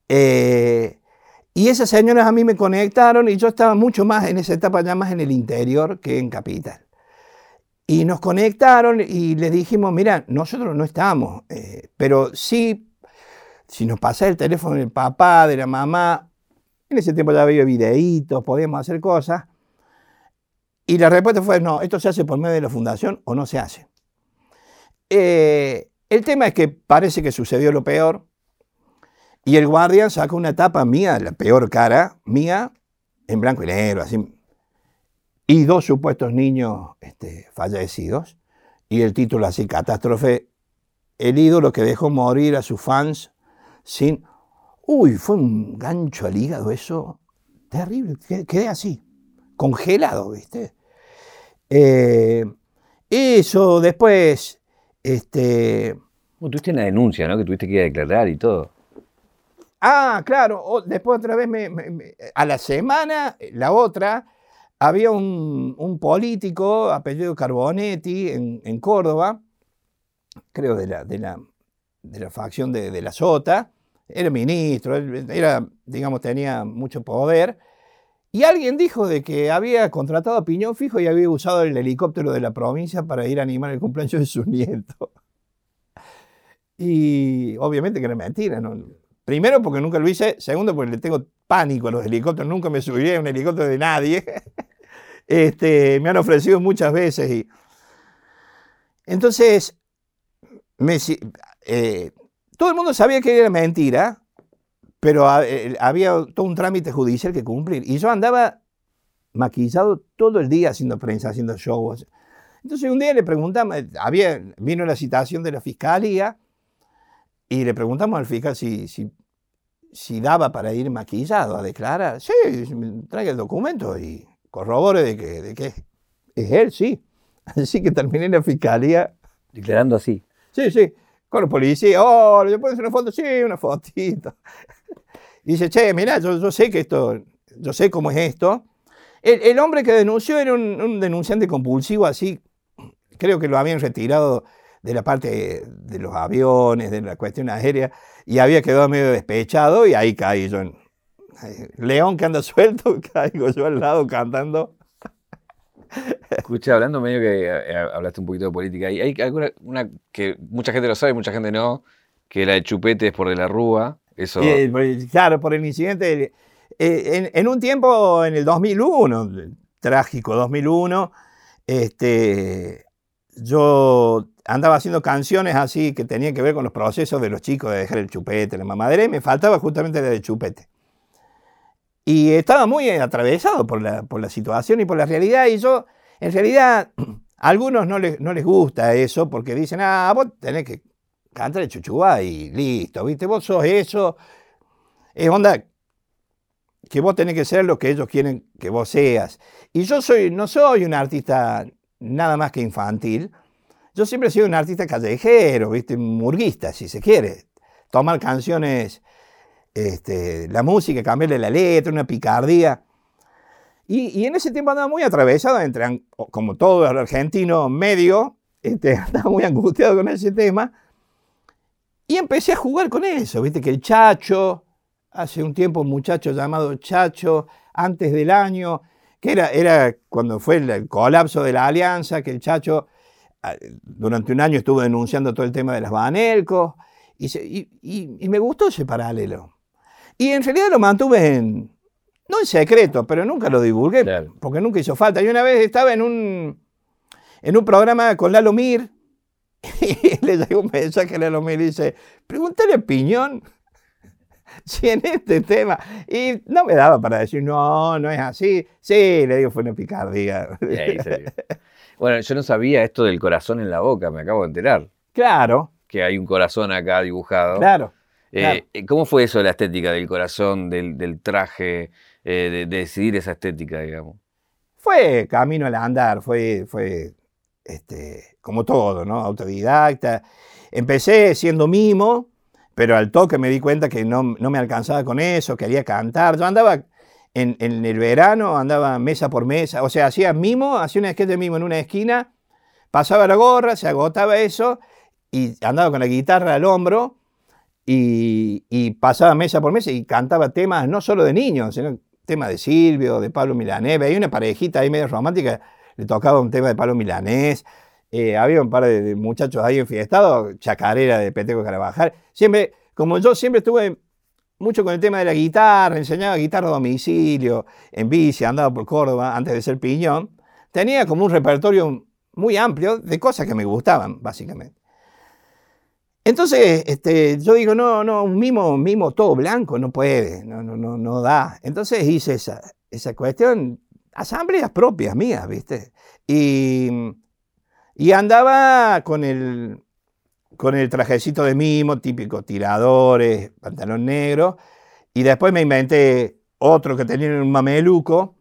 [SPEAKER 2] Eh, y esas señoras a mí me conectaron y yo estaba mucho más en esa etapa ya más en el interior que en capital. Y nos conectaron y les dijimos, mira, nosotros no estamos, eh, pero sí, si nos pasa el teléfono del papá, de la mamá, en ese tiempo ya había videitos, podíamos hacer cosas. Y la respuesta fue, no, esto se hace por medio de la fundación o no se hace. Eh, el tema es que parece que sucedió lo peor. Y el Guardian sacó una tapa mía, la peor cara mía, en blanco y negro, así. Y dos supuestos niños este, fallecidos. Y el título así, catástrofe. El ídolo que dejó morir a sus fans sin... Uy, fue un gancho al hígado eso. Terrible. Quedé- así, congelado, ¿viste? Eh, eso, después, este...
[SPEAKER 1] Tuviste una denuncia, ¿no? Que tuviste que ir a declarar y todo.
[SPEAKER 2] Ah, claro. después otra vez, me- me- me- a la semana, la otra, había un, político, apellido Carbonetti, en, Córdoba, creo de la, de la, facción de, la Sota, era ministro, era, digamos, tenía mucho poder. Y alguien dijo de que había contratado a Piñón Fijo y había usado el helicóptero de la provincia para ir a animar el cumpleaños de su nieto. Y obviamente que era mentira, ¿no? Primero porque nunca lo hice, segundo porque le tengo pánico a los helicópteros, nunca me subiría a un helicóptero de nadie. Este, me han ofrecido muchas veces y entonces eh, todo el mundo sabía que era mentira, pero eh, había todo un trámite judicial que cumplir y yo andaba maquillado todo el día haciendo prensa, haciendo shows. Entonces un día le preguntamos, había, vino la citación de la fiscalía y le preguntamos al fiscal si, si, si daba para ir maquillado a declarar. Sí, traiga el documento y corrobore de que, de que es él, sí. Así que terminé en la fiscalía.
[SPEAKER 1] Declarando así.
[SPEAKER 2] Sí, sí. Con los policías, oh, ¿le puedes hacer una foto? Sí, una fotito. Y dice, che, mirá, yo, yo sé que esto, yo sé cómo es esto. El, el hombre que denunció era un, un denunciante compulsivo, así, creo que lo habían retirado de la parte de los aviones, de la cuestión aérea, y había quedado medio despechado, y ahí caí yo en... León que anda suelto, caigo yo al lado cantando.
[SPEAKER 1] Escucha, hablando medio que eh, hablaste un poquito de política, y hay alguna una que mucha gente lo sabe, mucha gente no, que la de Chupete es por de la Rúa. Eso.
[SPEAKER 2] Eh, pues, claro, por el incidente. eh, en, en un tiempo, en el 2001, trágico 2001, este, yo andaba haciendo canciones así que tenían que ver con los procesos de los chicos de dejar el chupete, la mamadera, y me faltaba justamente la del chupete. Y estaba muy atravesado por la, por la situación y por la realidad, y yo, en realidad, a algunos no les, no les gusta eso porque dicen, ah, vos tenés que cantar el chuchubá y listo, ¿viste? Vos sos eso. Es onda que vos tenés que ser lo que ellos quieren que vos seas. Y yo soy, no soy un artista nada más que infantil. Yo siempre he sido un artista callejero, ¿viste? murguista, si se quiere. Tomar canciones, este, la música, cambiarle la letra, una picardía. Y, en ese tiempo andaba muy atravesado, entre, como todo el argentino medio, este, andaba muy angustiado con ese tema. Y empecé a jugar con eso, viste que el Chacho, hace un tiempo un muchacho llamado Chacho, antes del año, que era, era cuando fue el, colapso de la alianza, que el Chacho ah, durante un año estuvo denunciando todo el tema de las Banelcos, y, y me gustó ese paralelo. Y en realidad lo mantuve en, no en secreto, pero nunca lo divulgué, porque nunca hizo falta. Y una vez estaba en un, en un programa con Lalo Mir, y le llegó un mensaje a Lalo Mir y dice, pregúntale a Piñón si en este tema. Y no me daba para decir, no, no es así. Sí, le digo, fue una picardía.
[SPEAKER 1] bueno, yo no sabía esto del corazón en la boca, me acabo de enterar.
[SPEAKER 2] Claro.
[SPEAKER 1] Que hay un corazón acá dibujado.
[SPEAKER 2] Claro.
[SPEAKER 1] Eh, ¿Cómo fue eso, la estética del corazón, del, del traje? Eh, de, decidir esa estética, digamos?
[SPEAKER 2] Fue camino al andar, fue, fue este, como todo, ¿no? Autodidacta. Empecé siendo mimo, pero al toque me di cuenta que no, me alcanzaba con eso, quería cantar. Yo andaba en, el verano, andaba mesa por mesa, o sea, hacía mimo, hacía una sketch de mimo en una esquina, pasaba la gorra, se agotaba eso, y andaba con la guitarra al hombro, y, pasaba mesa por mesa y cantaba temas no solo de niños, sino tema de Silvio, de Pablo Milanés, hay una parejita ahí medio romántica, le tocaba un tema de Pablo Milanés, eh, había un par de, muchachos ahí enfiestados, chacarera de Peteco Carabajal, siempre, como yo siempre estuve mucho con el tema de la guitarra, enseñaba guitarra a domicilio, en bici, andaba por Córdoba antes de ser piñón, tenía como un repertorio muy amplio de cosas que me gustaban, básicamente. Entonces, este, yo digo, no, no, un mimo, mimo todo blanco no puede, no, no, no, no da. Entonces hice esa, esa cuestión, asambleas propias mías, ¿viste? Y, y andaba con el, con el trajecito de mimo, típico tiradores, pantalón negro, y después me inventé otro que tenía un mameluco,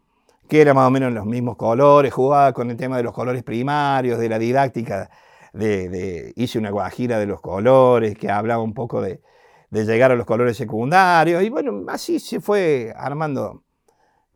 [SPEAKER 2] que era más o menos los mismos colores, jugaba con el tema de los colores primarios, de la didáctica de, hice una guajira de los colores, que hablaba un poco de, llegar a los colores secundarios, y bueno, así se fue armando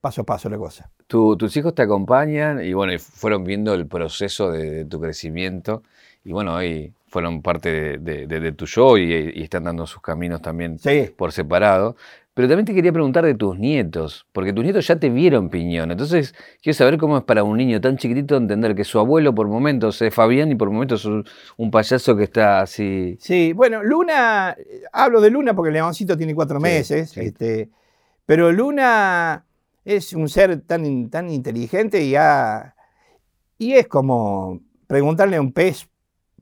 [SPEAKER 2] paso a paso la cosa.
[SPEAKER 1] tus hijos te acompañan y bueno, fueron viendo el proceso de, tu crecimiento y bueno, hoy fueron parte de, tu show y, y, están dando sus caminos también por separado. Pero también te quería preguntar de tus nietos, porque tus nietos ya te vieron piñón. Entonces, quiero saber cómo es para un niño tan chiquitito entender que su abuelo por momentos es Fabián y por momentos es un payaso que está así.
[SPEAKER 2] Sí, bueno, Luna, hablo de Luna porque el leoncito tiene cuatro meses, Este, pero Luna es un ser tan, tan inteligente y, y es como preguntarle a un pez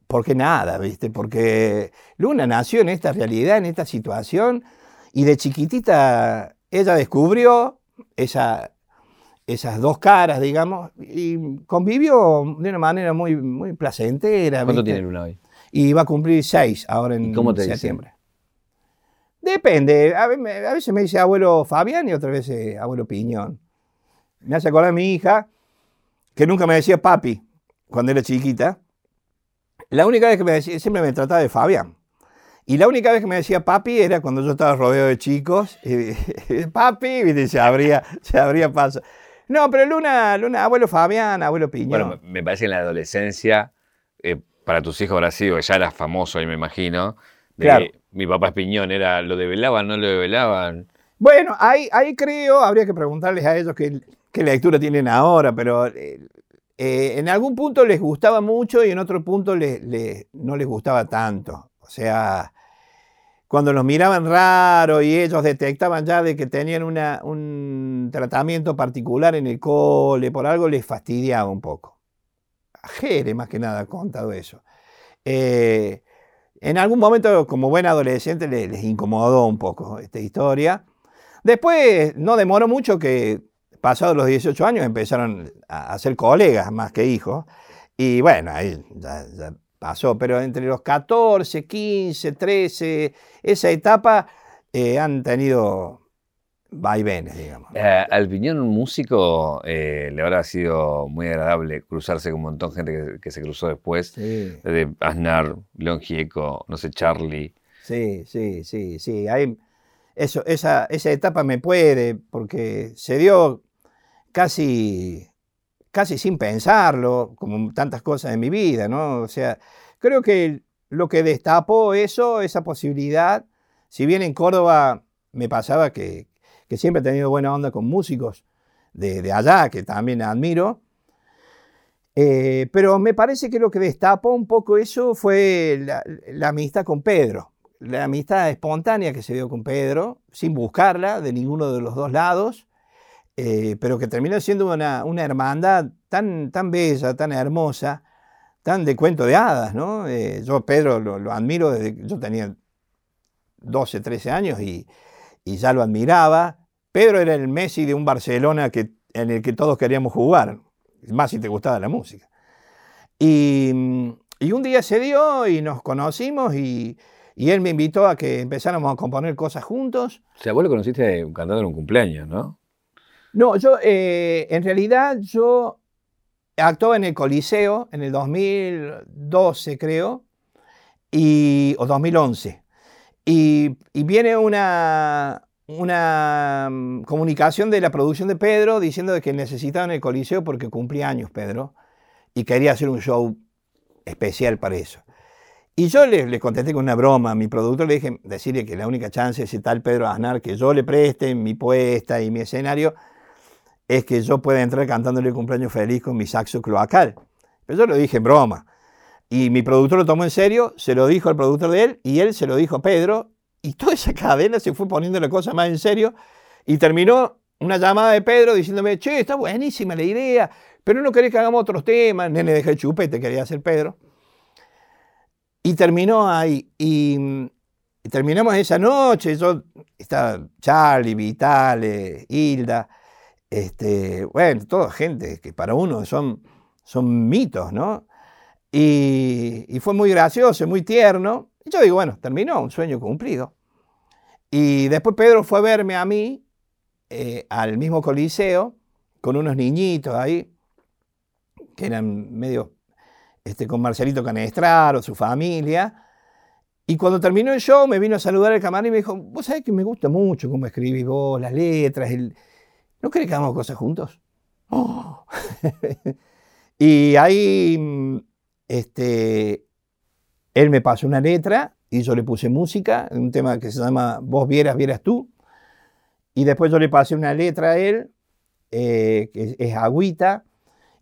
[SPEAKER 2] por qué nada, ¿viste? Porque Luna nació en esta realidad, en esta situación y de chiquitita ella descubrió esa, esas dos caras, digamos, y convivió de una manera muy, muy placentera.
[SPEAKER 1] ¿Cuánto tiene Luna hoy?
[SPEAKER 2] Y va a cumplir seis ahora en ¿Cómo te septiembre. Depende. A veces me dice abuelo Fabián y otras veces abuelo Piñón. Me hace acordar a mi hija, que nunca me decía papi cuando era chiquita. La única vez que me decía, siempre me trataba de Fabián. Y la única vez que me decía papi era cuando yo estaba rodeado de chicos. Y, papi, y se abría, se abría paso. No, pero Luna, Luna, abuelo Fabián, abuelo Piñón.
[SPEAKER 1] Bueno, me parece que en la adolescencia, eh, para tus hijos habrá sido, ya eras famoso ahí me imagino. claro. Mi papá es Piñón, era, ¿lo develaban, no lo develaban?
[SPEAKER 2] Bueno, ahí, ahí creo, habría que preguntarles a ellos qué, qué lectura tienen ahora, pero eh, eh, en algún punto les gustaba mucho y en otro punto no les gustaba tanto. O sea, cuando los miraban raro y ellos detectaban ya de que tenían un tratamiento particular en el cole, por algo les fastidiaba un poco. Jere más que nada ha contado eso. Eh, en algún momento, como buen adolescente, les, incomodó un poco esta historia. Después, no demoró mucho que, pasados los 18 años, empezaron a, ser colegas más que hijos. Y bueno, ahí ya, pasó. Pero entre los 14, 15, 13, esa etapa eh, han tenido vaivenes, digamos.
[SPEAKER 1] Eh, al piñón músico eh, le habrá sido muy agradable cruzarse con un montón de gente que, se cruzó después, de Aznar, León Gieco, no sé, Charlie.
[SPEAKER 2] Sí, sí, sí, sí. eso, esa, esa etapa me puede, porque se dio casi, casi sin pensarlo, como tantas cosas en mi vida, ¿no? O sea, creo que lo que destapó eso, esa posibilidad, si bien en Córdoba me pasaba que, siempre he tenido buena onda con músicos de, allá, que también admiro. Eh, pero me parece que lo que destapó un poco eso fue la, amistad con Pedro, la amistad espontánea que se dio con Pedro, sin buscarla de ninguno de los dos lados, eh, pero que terminó siendo una, hermandad tan, tan bella, tan hermosa, tan de cuento de hadas. ¿no? Eh, yo Pedro lo, admiro desde que yo tenía 12, 13 años y, y ya lo admiraba. Pedro era el Messi de un Barcelona que, en el que todos queríamos jugar, más si te gustaba la música. Y, un día se dio y nos conocimos y, él me invitó a que empezáramos a componer cosas juntos.
[SPEAKER 1] O sea, vos lo conociste cantando en un cumpleaños, ¿no?
[SPEAKER 2] No, yo, eh, en realidad, yo actuaba en el Coliseo en el 2012, creo, y, o 2011. Y, y viene una, una mm, comunicación de la producción de Pedro diciendo de que necesitaban el Coliseo porque cumplía años Pedro y quería hacer un show especial para eso. Y yo le, contesté con una broma a mi productor, le dije, decirle que la única chance ese tal Pedro Aznar que yo le preste mi puesta y mi escenario es que yo pueda entrar cantándole cumpleaños feliz con mi saxo cloacal. Pero yo lo dije en broma. Y mi productor lo tomó en serio, se lo dijo al productor de él y él se lo dijo a Pedro y toda esa cadena se fue poniendo la cosa más en serio y terminó una llamada de Pedro diciéndome, che, está buenísima la idea, pero no querés que hagamos otros temas. Nene, deja el chupete, quería hacer Pedro. Y terminó ahí. Y, terminamos esa noche. Yo estaba Charlie, Vitale, Hilda. Este, bueno, toda gente que para uno son, son mitos, ¿no? Y, fue muy gracioso, muy tierno. Y yo digo, bueno, terminó, un sueño cumplido. Y después Pedro fue a verme a mí eh, al mismo coliseo con unos niñitos ahí, que eran medio este, con Marcelito Canestraro, su familia. Y cuando terminó el show me vino a saludar el camarón y me dijo, vos sabés que me gusta mucho cómo escribís vos, las letras, el... ¿no querés que hagamos cosas juntos? Oh. y ahí este, él me pasó una letra y yo le puse música, un tema que se llama Vos vieras, vieras tú. Y después yo le pasé una letra a él, eh, que es agüita.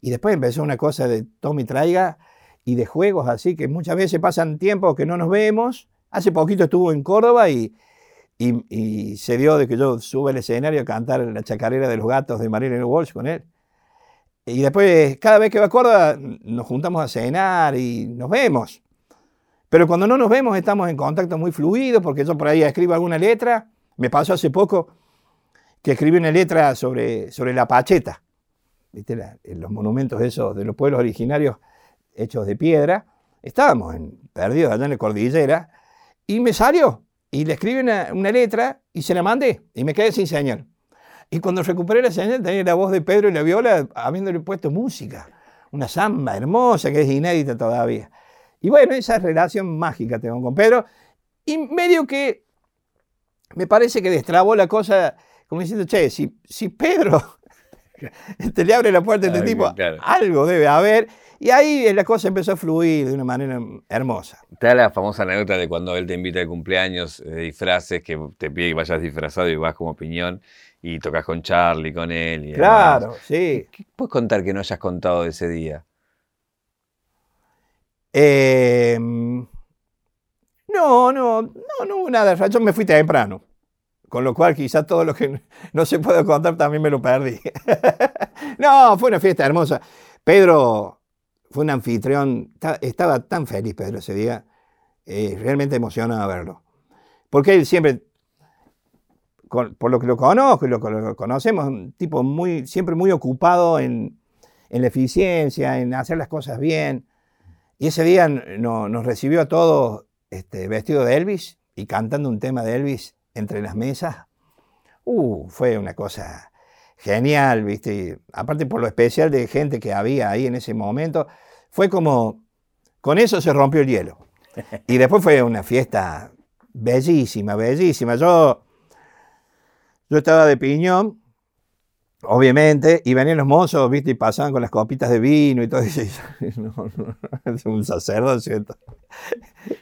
[SPEAKER 2] Y después empezó una cosa de tome y traiga y de juegos así, que muchas veces pasan tiempos que no nos vemos. Hace poquito estuvo en Córdoba y, y, se dio de que yo suba al escenario a cantar la chacarera de los gatos de Marilyn Walsh con él. Y después, cada vez que va a Córdoba, nos juntamos a cenar y nos vemos. Pero cuando no nos vemos estamos en contacto muy fluido, porque yo por ahí escribo alguna letra. Me pasó hace poco que escribí una letra sobre, sobre la pacheta, ¿viste? los monumentos esos de los pueblos originarios hechos de piedra. Estábamos en, perdidos allá en la cordillera y me salió. Y le escribí una, una, letra y se la mandé y me quedé sin señal. Y cuando recuperé la señal tenía la voz de Pedro y la viola habiéndole puesto música. Una samba hermosa que es inédita todavía. Y bueno, esa relación mágica tengo con Pedro. Y medio que me parece que destrabó la cosa, como diciendo, che, si, si Pedro te le abre la puerta a este tipo, algo debe haber. Y ahí la cosa empezó a fluir de una manera hermosa.
[SPEAKER 1] Está la famosa anécdota de cuando él te invita al cumpleaños de disfraces, que te pide que vayas disfrazado y vas como piñón y tocas con Charlie, con él. Y
[SPEAKER 2] claro, sí.
[SPEAKER 1] ¿Qué puedes contar que no hayas contado de ese día?
[SPEAKER 2] Em, no, no, no, no hubo nada. Yo me fui temprano. Con lo cual quizás todo lo que no se puede contar también me lo perdí. no, fue una fiesta hermosa. Pedro fue un anfitrión, ta- estaba tan feliz Pedro ese día, eh, realmente emocionado verlo. Porque él siempre, con- por lo que lo conozco y lo conocemos, un tipo muy, siempre muy ocupado en, en la eficiencia, en hacer las cosas bien. Y ese día no- nos recibió a todos este, vestido de Elvis y cantando un tema de Elvis entre las mesas. Uh, fue una cosa genial, ¿viste? Y aparte por lo especial de gente que había ahí en ese momento, fue como, con eso se rompió el hielo. Y después fue una fiesta bellísima, bellísima. Yo, yo estaba de piñón, obviamente, y venían los mozos, ¿viste? Y pasaban con las copitas de vino y todo. Y yo, no, no, es un sacerdocio.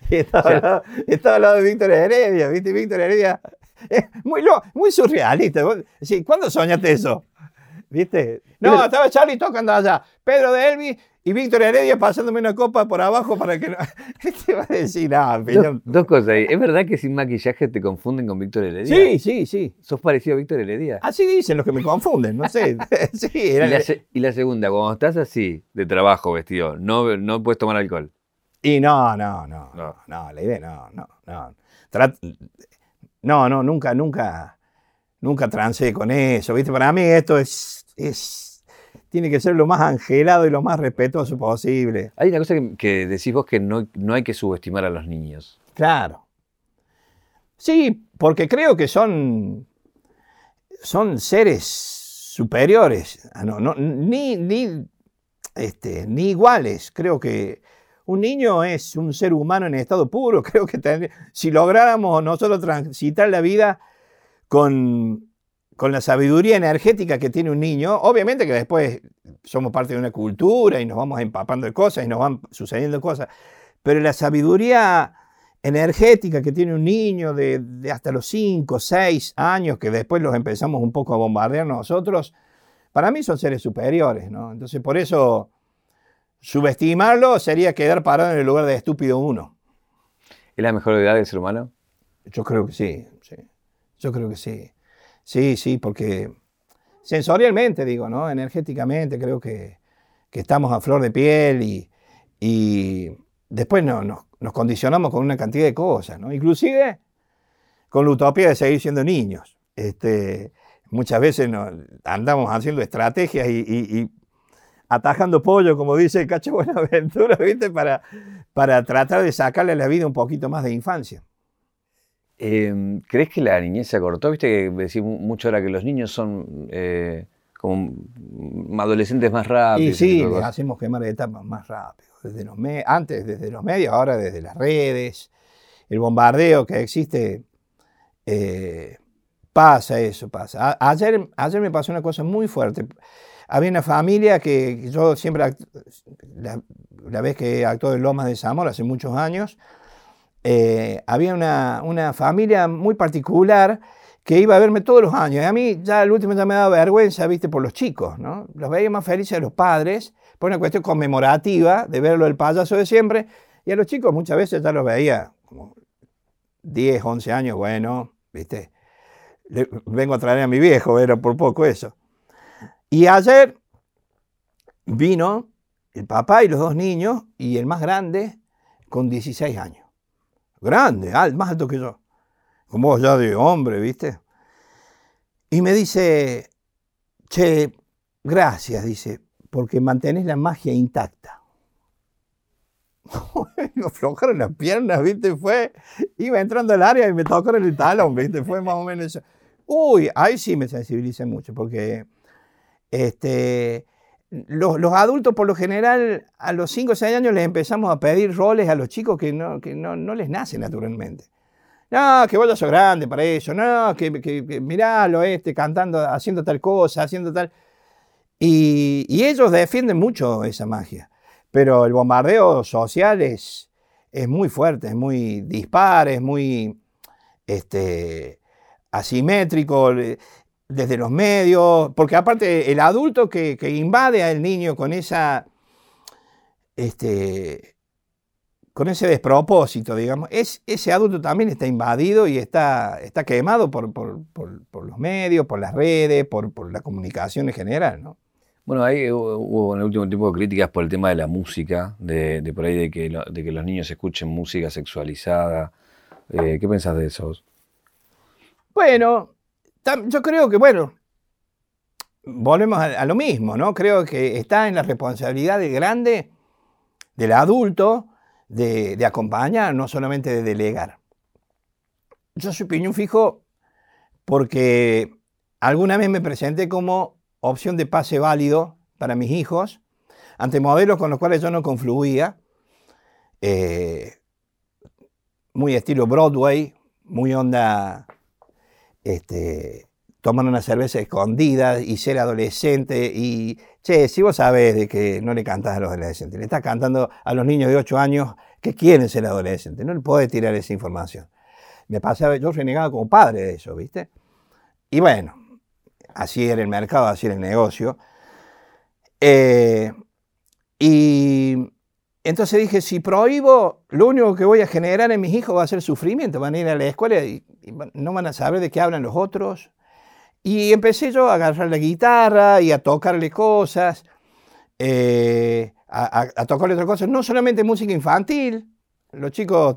[SPEAKER 2] Y estaba, al lado, estaba al lado de Víctor Heredia, ¿viste? Víctor Heredia, es muy, lo- muy surrealista. Decís, ¿Cuándo soñaste eso? ¿Viste? No, estaba Charlie tocando allá, Pedro de Elvis y Víctor Heredia pasándome una copa por abajo para que no. Te va a decir,
[SPEAKER 1] Dos, cosas ahí. ¿Es verdad que sin maquillaje te confunden con Víctor Heredia?
[SPEAKER 2] Sí, sí, sí.
[SPEAKER 1] ¿Sos parecido a Víctor Heredia?
[SPEAKER 2] Así dicen los que me confunden, no sé. Sí,
[SPEAKER 1] y, la, se- y la segunda, cuando estás así, de trabajo vestido, no, no puedes tomar alcohol.
[SPEAKER 2] Y no, no, no,
[SPEAKER 1] No.
[SPEAKER 2] no, no, la idea no, no, no. Trat- no, no, nunca, nunca, nunca trancé con eso, ¿viste? Para mí esto es, es, tiene que ser lo más angelado y lo más respetuoso posible.
[SPEAKER 1] Hay una cosa que, que decís vos que no, no hay que subestimar a los niños.
[SPEAKER 2] Claro. Sí, porque creo que son, son seres superiores, ah, no, no, ni, ni, este, ni iguales. Creo que un niño es un ser humano en estado puro. Creo que si lográramos nosotros transitar la vida con, con la sabiduría energética que tiene un niño, obviamente que después somos parte de una cultura y nos vamos empapando de cosas y nos van sucediendo cosas, pero la sabiduría energética que tiene un niño de, de hasta los 5, 6 años, que después los empezamos un poco a bombardear nosotros, para mí son seres superiores, ¿no? Entonces, por eso, subestimarlo sería quedar parado en el lugar de estúpido uno.
[SPEAKER 1] ¿Es la mejor edad del ser humano?
[SPEAKER 2] Yo creo que sí, sí. Yo creo que sí. Sí, sí, porque sensorialmente, digo, ¿no? Energéticamente, creo que, que estamos a flor de piel y, y después no, nos, nos condicionamos con una cantidad de cosas, ¿no? Inclusive con la utopía de seguir siendo niños. Este, muchas veces nos, andamos haciendo estrategias y, y- y atajando pollo, como dice el Cacho Buenaventura, ¿viste? Para, para tratar de sacarle a la vida un poquito más de infancia.
[SPEAKER 1] Eh, ¿Crees que la niñez se acortó? Viste que mu- mucho ahora que los niños son eh, como adolescentes más rápidos.
[SPEAKER 2] Y sí, les hacemos quemar etapas más rápido. Desde los antes desde los medios, ahora desde las redes. El bombardeo que existe, eh, pasa eso, pasa. A- ayer, ayer me pasó una cosa muy fuerte. Había una familia que yo siempre, la, vez que actuó en Lomas de Zamora hace muchos años, eh, había una, una familia muy particular que iba a verme todos los años. Y a mí ya al último ya me daba vergüenza, viste, por los chicos, ¿no? Los veía más felices a los padres, por una cuestión conmemorativa de verlo el payaso de siempre. Y a los chicos muchas veces ya los veía como 10, 11 años, bueno, viste. Vengo a traer a mi viejo, era por poco eso. Y ayer vino el papá y los dos niños, y el más grande con 16 años. Grande, más alto que yo. Con voz ya de hombre, ¿viste? Y me dice, che, gracias, dice, porque mantenés la magia intacta. me aflojaron las piernas, ¿viste? Fue, iba entrando al área y me tocaron el talón, ¿viste? Fue más o menos eso. Uy, ahí sí me sensibilicé mucho, porque este, los, adultos por lo general a los 5 o 6 años les empezamos a pedir roles a los chicos que no, que no, no les nace naturalmente. No, que vos ya sos grande para eso, no, que, que, que miralo este, cantando, haciendo tal cosa, haciendo tal. Y, y ellos defienden mucho esa magia. Pero el bombardeo social es, es muy fuerte, es muy dispar, es muy este, asimétrico desde los medios, porque aparte el adulto que, que invade al niño con esa este, con ese despropósito, digamos, es, ese adulto también está invadido y está, está quemado por, por- por- por los medios, por las redes, por, por la comunicación en general, ¿no?
[SPEAKER 1] Bueno, ahí hubo en el último tiempo críticas por el tema de la música, de, de por ahí de que, lo- de que los niños escuchen música sexualizada. Eh, ¿Qué pensás de eso?
[SPEAKER 2] Bueno, yo creo que, bueno, volvemos a, lo mismo, ¿no? Creo que está en la responsabilidad del grande, del adulto, de, de acompañar, no solamente de delegar. Yo soy piñón fijo porque alguna vez me presenté como opción de pase válido para mis hijos ante modelos con los cuales yo no confluía. eh, muy estilo Broadway, muy onda este, tomar una cerveza escondida y ser adolescente y, che, si vos sabés de que no le cantás a los adolescentes, le estás cantando a los niños de 8 años que quieren ser adolescentes, no le podés tirar esa información. Me pasaba, yo renegaba como padre de eso, ¿viste? Y bueno, así era el mercado, así era el negocio. Eh, y entonces dije, si prohíbo, lo único que voy a generar en mis hijos va a ser sufrimiento. Van a ir a la escuela y, no van a saber de qué hablan los otros. Y empecé yo a agarrar la guitarra y a tocarle cosas, eh, a, a- tocarle otras cosas, no solamente música infantil. Los chicos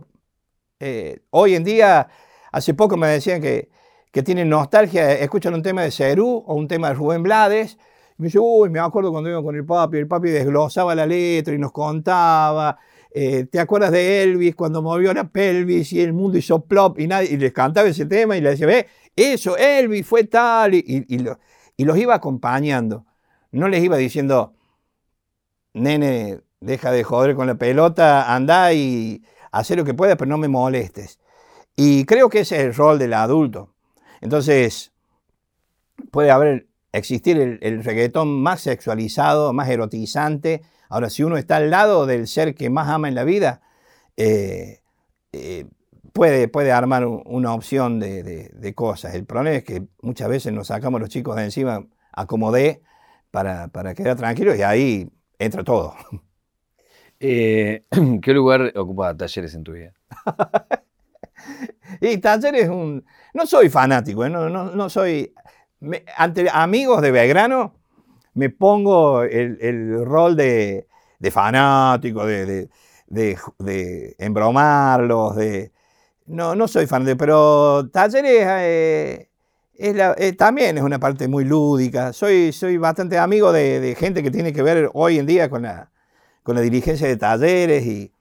[SPEAKER 2] eh, hoy en día, hace poco me decían que, que tienen nostalgia, escuchan un tema de Cerú o un tema de Rubén Blades. Me dice, uy, me acuerdo cuando iba con el papi, el papi desglosaba la letra y nos contaba. Eh, ¿Te acuerdas de Elvis cuando movió la pelvis y el mundo hizo plop y, nadie, y les cantaba ese tema y le decía, ve, eso, Elvis fue tal, y, y- y lo- y los iba acompañando. No les iba diciendo, nene, deja de joder con la pelota, anda y haz lo que puedas, pero no me molestes. Y creo que ese es el rol del adulto. Entonces, puede haber, existir el, el reggaetón más sexualizado, más erotizante. Ahora, si uno está al lado del ser que más ama en la vida, eh, eh, puede, puede armar un- una opción de, de- de cosas. El problema es que muchas veces nos sacamos los chicos de encima a como dé para, para quedar tranquilos y ahí entra todo.
[SPEAKER 1] Eh, ¿Qué lugar ocupa talleres en tu vida?
[SPEAKER 2] Y Talleres es un... No soy fanático, no, no, no soy... me- ante amigos de Belgrano me pongo el, el rol de, de fanático, de, de, de- embromarlos, de... No, no soy fanático, pero Talleres eh, es eh, también es una parte muy lúdica. Soy, soy bastante amigo de, de gente que tiene que ver hoy en día con la, con la dirigencia de Talleres y...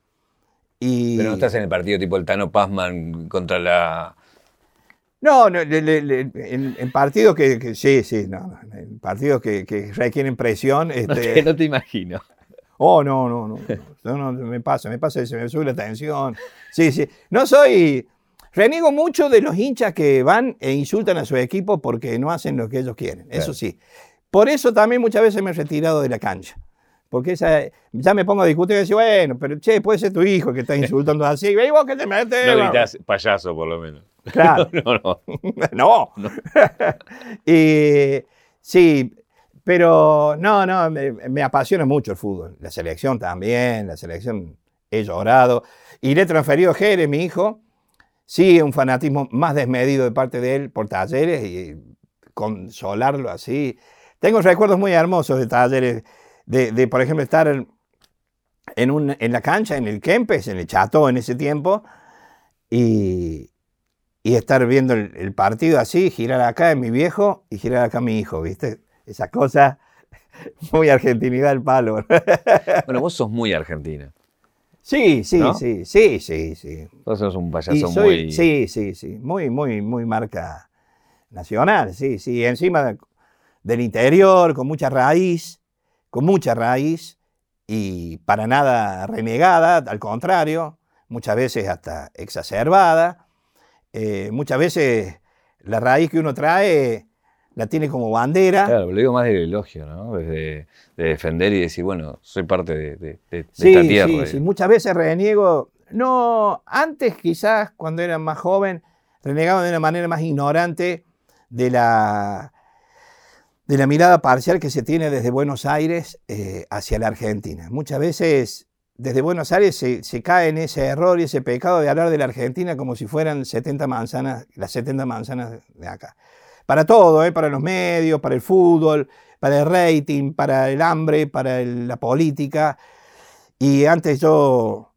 [SPEAKER 2] y
[SPEAKER 1] Pero no estás en el partido tipo el Tano Pazman contra la...
[SPEAKER 2] No, no, le- le- le- en, en partidos que, que- sí, sí, no, no, en partidos que, que requieren presión,
[SPEAKER 1] No
[SPEAKER 2] este,
[SPEAKER 1] te, no te imagino.
[SPEAKER 2] oh, no, no, no, no, no, me pasa, me pasa, se me sube la tensión, sí, sí, no soy, reniego mucho de los hinchas que van e insultan a su equipo porque no hacen lo que ellos quieren, eso sí, por eso también muchas veces me he retirado de la cancha, porque esa, ya me pongo a discutir y decir, bueno, pero che, puede ser tu hijo que está insultando así, y vos que te metes,
[SPEAKER 1] No
[SPEAKER 2] va".
[SPEAKER 1] gritas payaso, por lo menos.
[SPEAKER 2] Claro.
[SPEAKER 1] No, no.
[SPEAKER 2] no.
[SPEAKER 1] No.
[SPEAKER 2] y, sí, pero no, no, me, me apasiona mucho el fútbol. La selección también, la selección he llorado. Y le he transferido a Jerez, mi hijo, sí, un fanatismo más desmedido de parte de él por talleres y consolarlo así. Tengo recuerdos muy hermosos de talleres, de, de, por ejemplo, estar en, en, un- en la cancha, en el Kempes, en el Chateau en ese tiempo, y, y estar viendo el, el partido así, girar acá en mi viejo y girar acá mi hijo, ¿viste? Esa cosa muy argentinidad al palo.
[SPEAKER 1] Bueno, vos sos muy argentina.
[SPEAKER 2] sí, sí,
[SPEAKER 1] ¿No?
[SPEAKER 2] sí, sí, sí, sí.
[SPEAKER 1] Vos sos un payaso
[SPEAKER 2] soy-
[SPEAKER 1] muy...
[SPEAKER 2] Sí, sí, sí, muy, muy, muy marca nacional, sí, sí. Encima de- del interior, con mucha raíz, con mucha raíz y para nada renegada, al contrario, muchas veces hasta exacerbada. Eh, muchas veces la raíz que uno trae la tiene como bandera.
[SPEAKER 1] Claro, lo digo más del elogio, ¿no? Desde de defender y decir, bueno, soy parte de, de- de- de
[SPEAKER 2] Sí,
[SPEAKER 1] esta tierra.
[SPEAKER 2] sí, sí, muchas veces reniego. No, antes quizás cuando era más joven, renegaba de una manera más ignorante de la, de la mirada parcial que se tiene desde Buenos Aires eh, hacia la Argentina. Muchas veces desde Buenos Aires se, se cae en ese error y ese pecado de hablar de la Argentina como si fueran 70 manzanas, las 70 manzanas de acá. para todo, ¿eh? para los medios, para el fútbol, para el rating, para el hambre, para la política. Y antes yo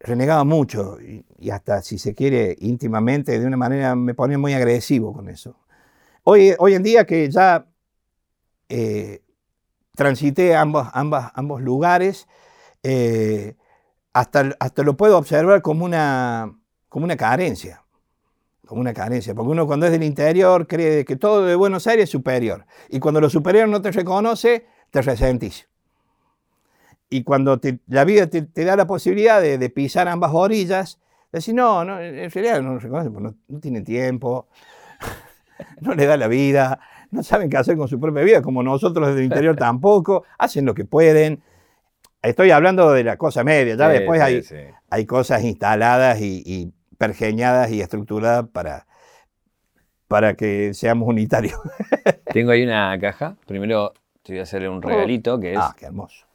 [SPEAKER 2] renegaba mucho y, y hasta, si se quiere, íntimamente, de una manera me ponía muy agresivo con eso. Hoy, hoy en día que ya eh, transité ambos, ambas- ambos lugares, eh, hasta, hasta lo puedo observar como una, como una carencia. Como una carencia. Porque uno cuando es del interior cree que todo de Buenos Aires es superior. Y cuando lo superior no te reconoce, te resentís. Y cuando te- la vida te, te da la posibilidad de, de pisar ambas orillas, decís, no, no, en realidad no lo reconocen, porque no, no tienen tiempo, no le da la vida, no saben qué hacer con su propia vida, como nosotros desde el interior tampoco, hacen lo que pueden. Estoy hablando de la cosa media, ya
[SPEAKER 1] Sí,
[SPEAKER 2] después
[SPEAKER 1] sí,
[SPEAKER 2] hay,
[SPEAKER 1] sí.
[SPEAKER 2] hay cosas instaladas y, y pergeñadas y estructuradas para, para que seamos unitarios.
[SPEAKER 1] Tengo ahí una caja. Primero te voy a hacer un regalito, que es
[SPEAKER 2] Ah, qué hermoso.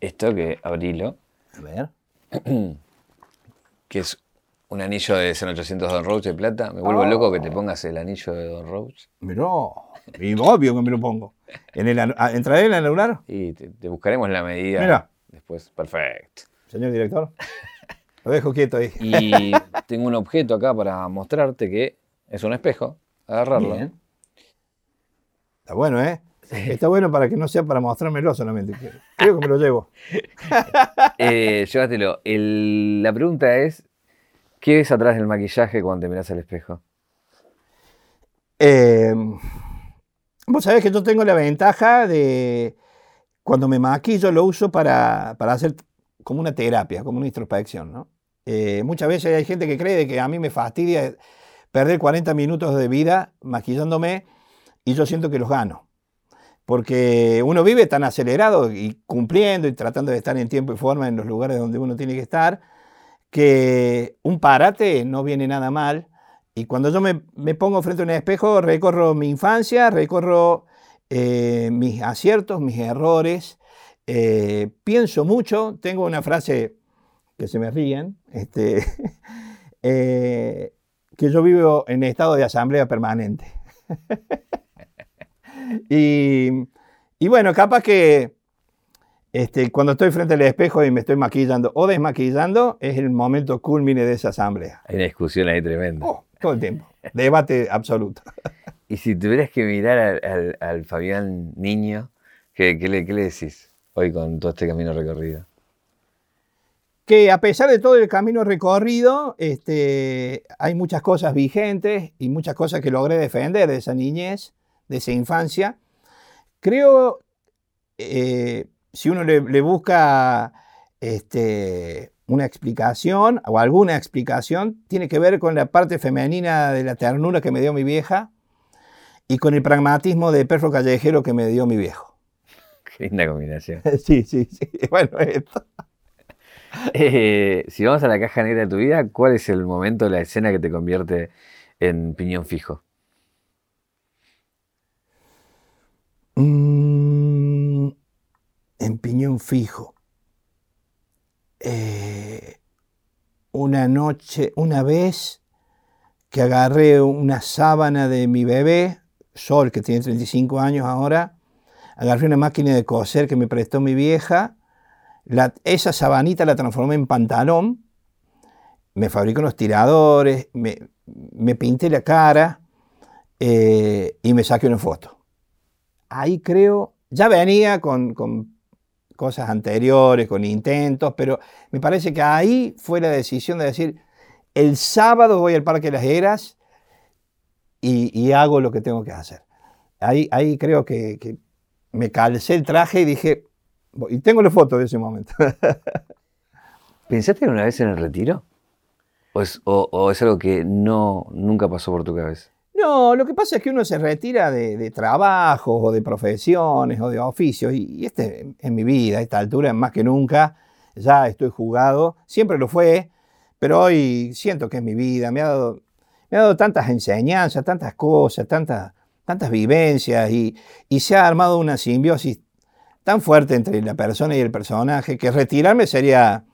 [SPEAKER 1] esto, que abrilo,
[SPEAKER 2] A ver.
[SPEAKER 1] que es un anillo de 800 Don Roach de plata. Me vuelvo
[SPEAKER 2] Oh.
[SPEAKER 1] loco que te pongas el anillo de Don Roach.
[SPEAKER 2] Miró, y obvio que me lo pongo. ¿En el, ah, ¿Entraré en el anular,
[SPEAKER 1] Y te, te buscaremos la medida
[SPEAKER 2] Mira.
[SPEAKER 1] después. Perfecto.
[SPEAKER 2] señor director? Lo dejo quieto ahí.
[SPEAKER 1] Y tengo un objeto acá para mostrarte que es un espejo. Agarrarlo.
[SPEAKER 2] Bien. Está bueno, ¿eh? Está bueno para que no sea para mostrármelo solamente. Creo que me lo llevo.
[SPEAKER 1] Eh, llévatelo. El- la pregunta es: ¿qué ves atrás del maquillaje cuando te miras al espejo?
[SPEAKER 2] Eh, vos sabés que yo tengo la ventaja de cuando me maquillo lo uso para, para hacer como una terapia, como una introspección, ¿no? Eh, muchas veces hay gente que cree que a mí me fastidia perder 40 minutos de vida maquillándome y yo siento que los gano. Porque uno vive tan acelerado y cumpliendo y tratando de estar en tiempo y forma en los lugares donde uno tiene que estar, que un parate no viene nada mal. Y cuando yo me, me pongo frente a un espejo, recorro mi infancia, recorro eh, mis aciertos, mis errores, eh, pienso mucho, tengo una frase que se me ríen, este, eh, que yo vivo en estado de asamblea permanente. y, y bueno, capaz que este, cuando estoy frente al espejo y me estoy maquillando o desmaquillando, es el momento culmine de esa asamblea.
[SPEAKER 1] Hay una discusión ahí tremenda.
[SPEAKER 2] Oh, todo el tiempo. Debate absoluto.
[SPEAKER 1] Y si tuvieras que mirar al, al- al Fabián niño, ¿qué, qué le, qué le decís hoy con todo este camino recorrido?
[SPEAKER 2] Que a pesar de todo el camino recorrido, este, hay muchas cosas vigentes y muchas cosas que logré defender de esa niñez, de esa infancia. Creo, eh, si uno le, le busca este, una explicación o alguna explicación, tiene que ver con la parte femenina de la ternura que me dio mi vieja y con el pragmatismo de perro callejero que me dio mi viejo.
[SPEAKER 1] Qué linda combinación.
[SPEAKER 2] Sí, sí, sí. Bueno, esto.
[SPEAKER 1] Eh, si vamos a la caja negra de tu vida, ¿cuál es el momento, la escena que te convierte en piñón fijo?
[SPEAKER 2] Mm, en piñón fijo. Eh, una noche, una vez que agarré una sábana de mi bebé, Sol, que tiene 35 años ahora, agarré una máquina de coser que me prestó mi vieja, esa sabanita la transformé en pantalón, me fabricé unos tiradores, me, me pinté la cara eh, y me saqué una foto. Ahí creo, ya venía con, con cosas anteriores, con intentos, pero me parece que ahí fue la decisión de decir, el sábado voy al Parque de las Heras y, y hago lo que tengo que hacer. Ahí, ahí creo que, me calcé el traje y dije, y tengo la foto de ese momento.
[SPEAKER 1] ¿Pensaste alguna vez en el retiro? ¿O es, o es algo que no, nunca pasó por tu cabeza?
[SPEAKER 2] No, lo que pasa es que uno se retira de, trabajos o de profesiones o de oficios y, y este en mi vida, a esta altura, más que nunca, ya estoy jugado, siempre lo fue, pero hoy siento que es mi vida, me ha dado, me ha dado tantas enseñanzas, tantas cosas, tantas, tantas vivencias y, y se ha armado una simbiosis tan fuerte entre la persona y el personaje que retirarme sería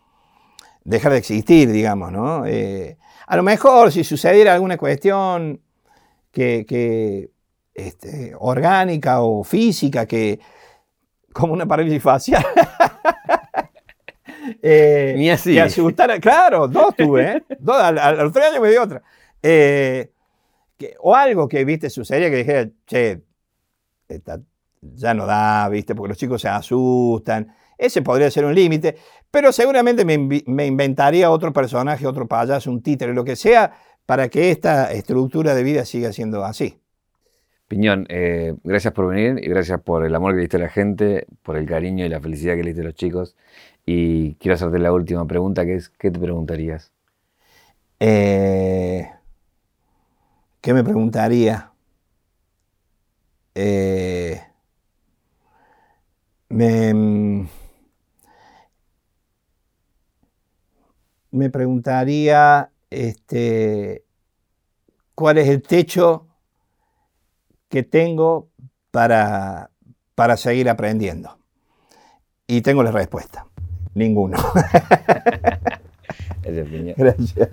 [SPEAKER 2] dejar de existir, digamos, ¿no? Eh, a lo mejor si sucediera alguna cuestión que, que- este, orgánica o física que, como una parálisis facial. eh,
[SPEAKER 1] Ni así.
[SPEAKER 2] Que asustara, claro, dos tuve, ¿eh? Dos, al, al- a los tres años me dio otra. Eh, que- o algo que, viste, sucedía que dijera, che, esta- ya no da, viste, porque los chicos se asustan. Ese podría ser un límite, pero seguramente me, me inventaría otro personaje, otro payaso, un títere, lo que sea, para que esta estructura de vida siga siendo así.
[SPEAKER 1] Piñón, eh, gracias por venir y gracias por el amor que le diste a la gente, por el cariño y la felicidad que le diste a los chicos. Y quiero hacerte la última pregunta, que es, ¿qué te preguntarías?
[SPEAKER 2] Eh, ¿Qué me preguntaría? Eh, me, mm, me preguntaría este, cuál es el techo que tengo para, para seguir aprendiendo. Y tengo la respuesta. Ninguno. Gracias.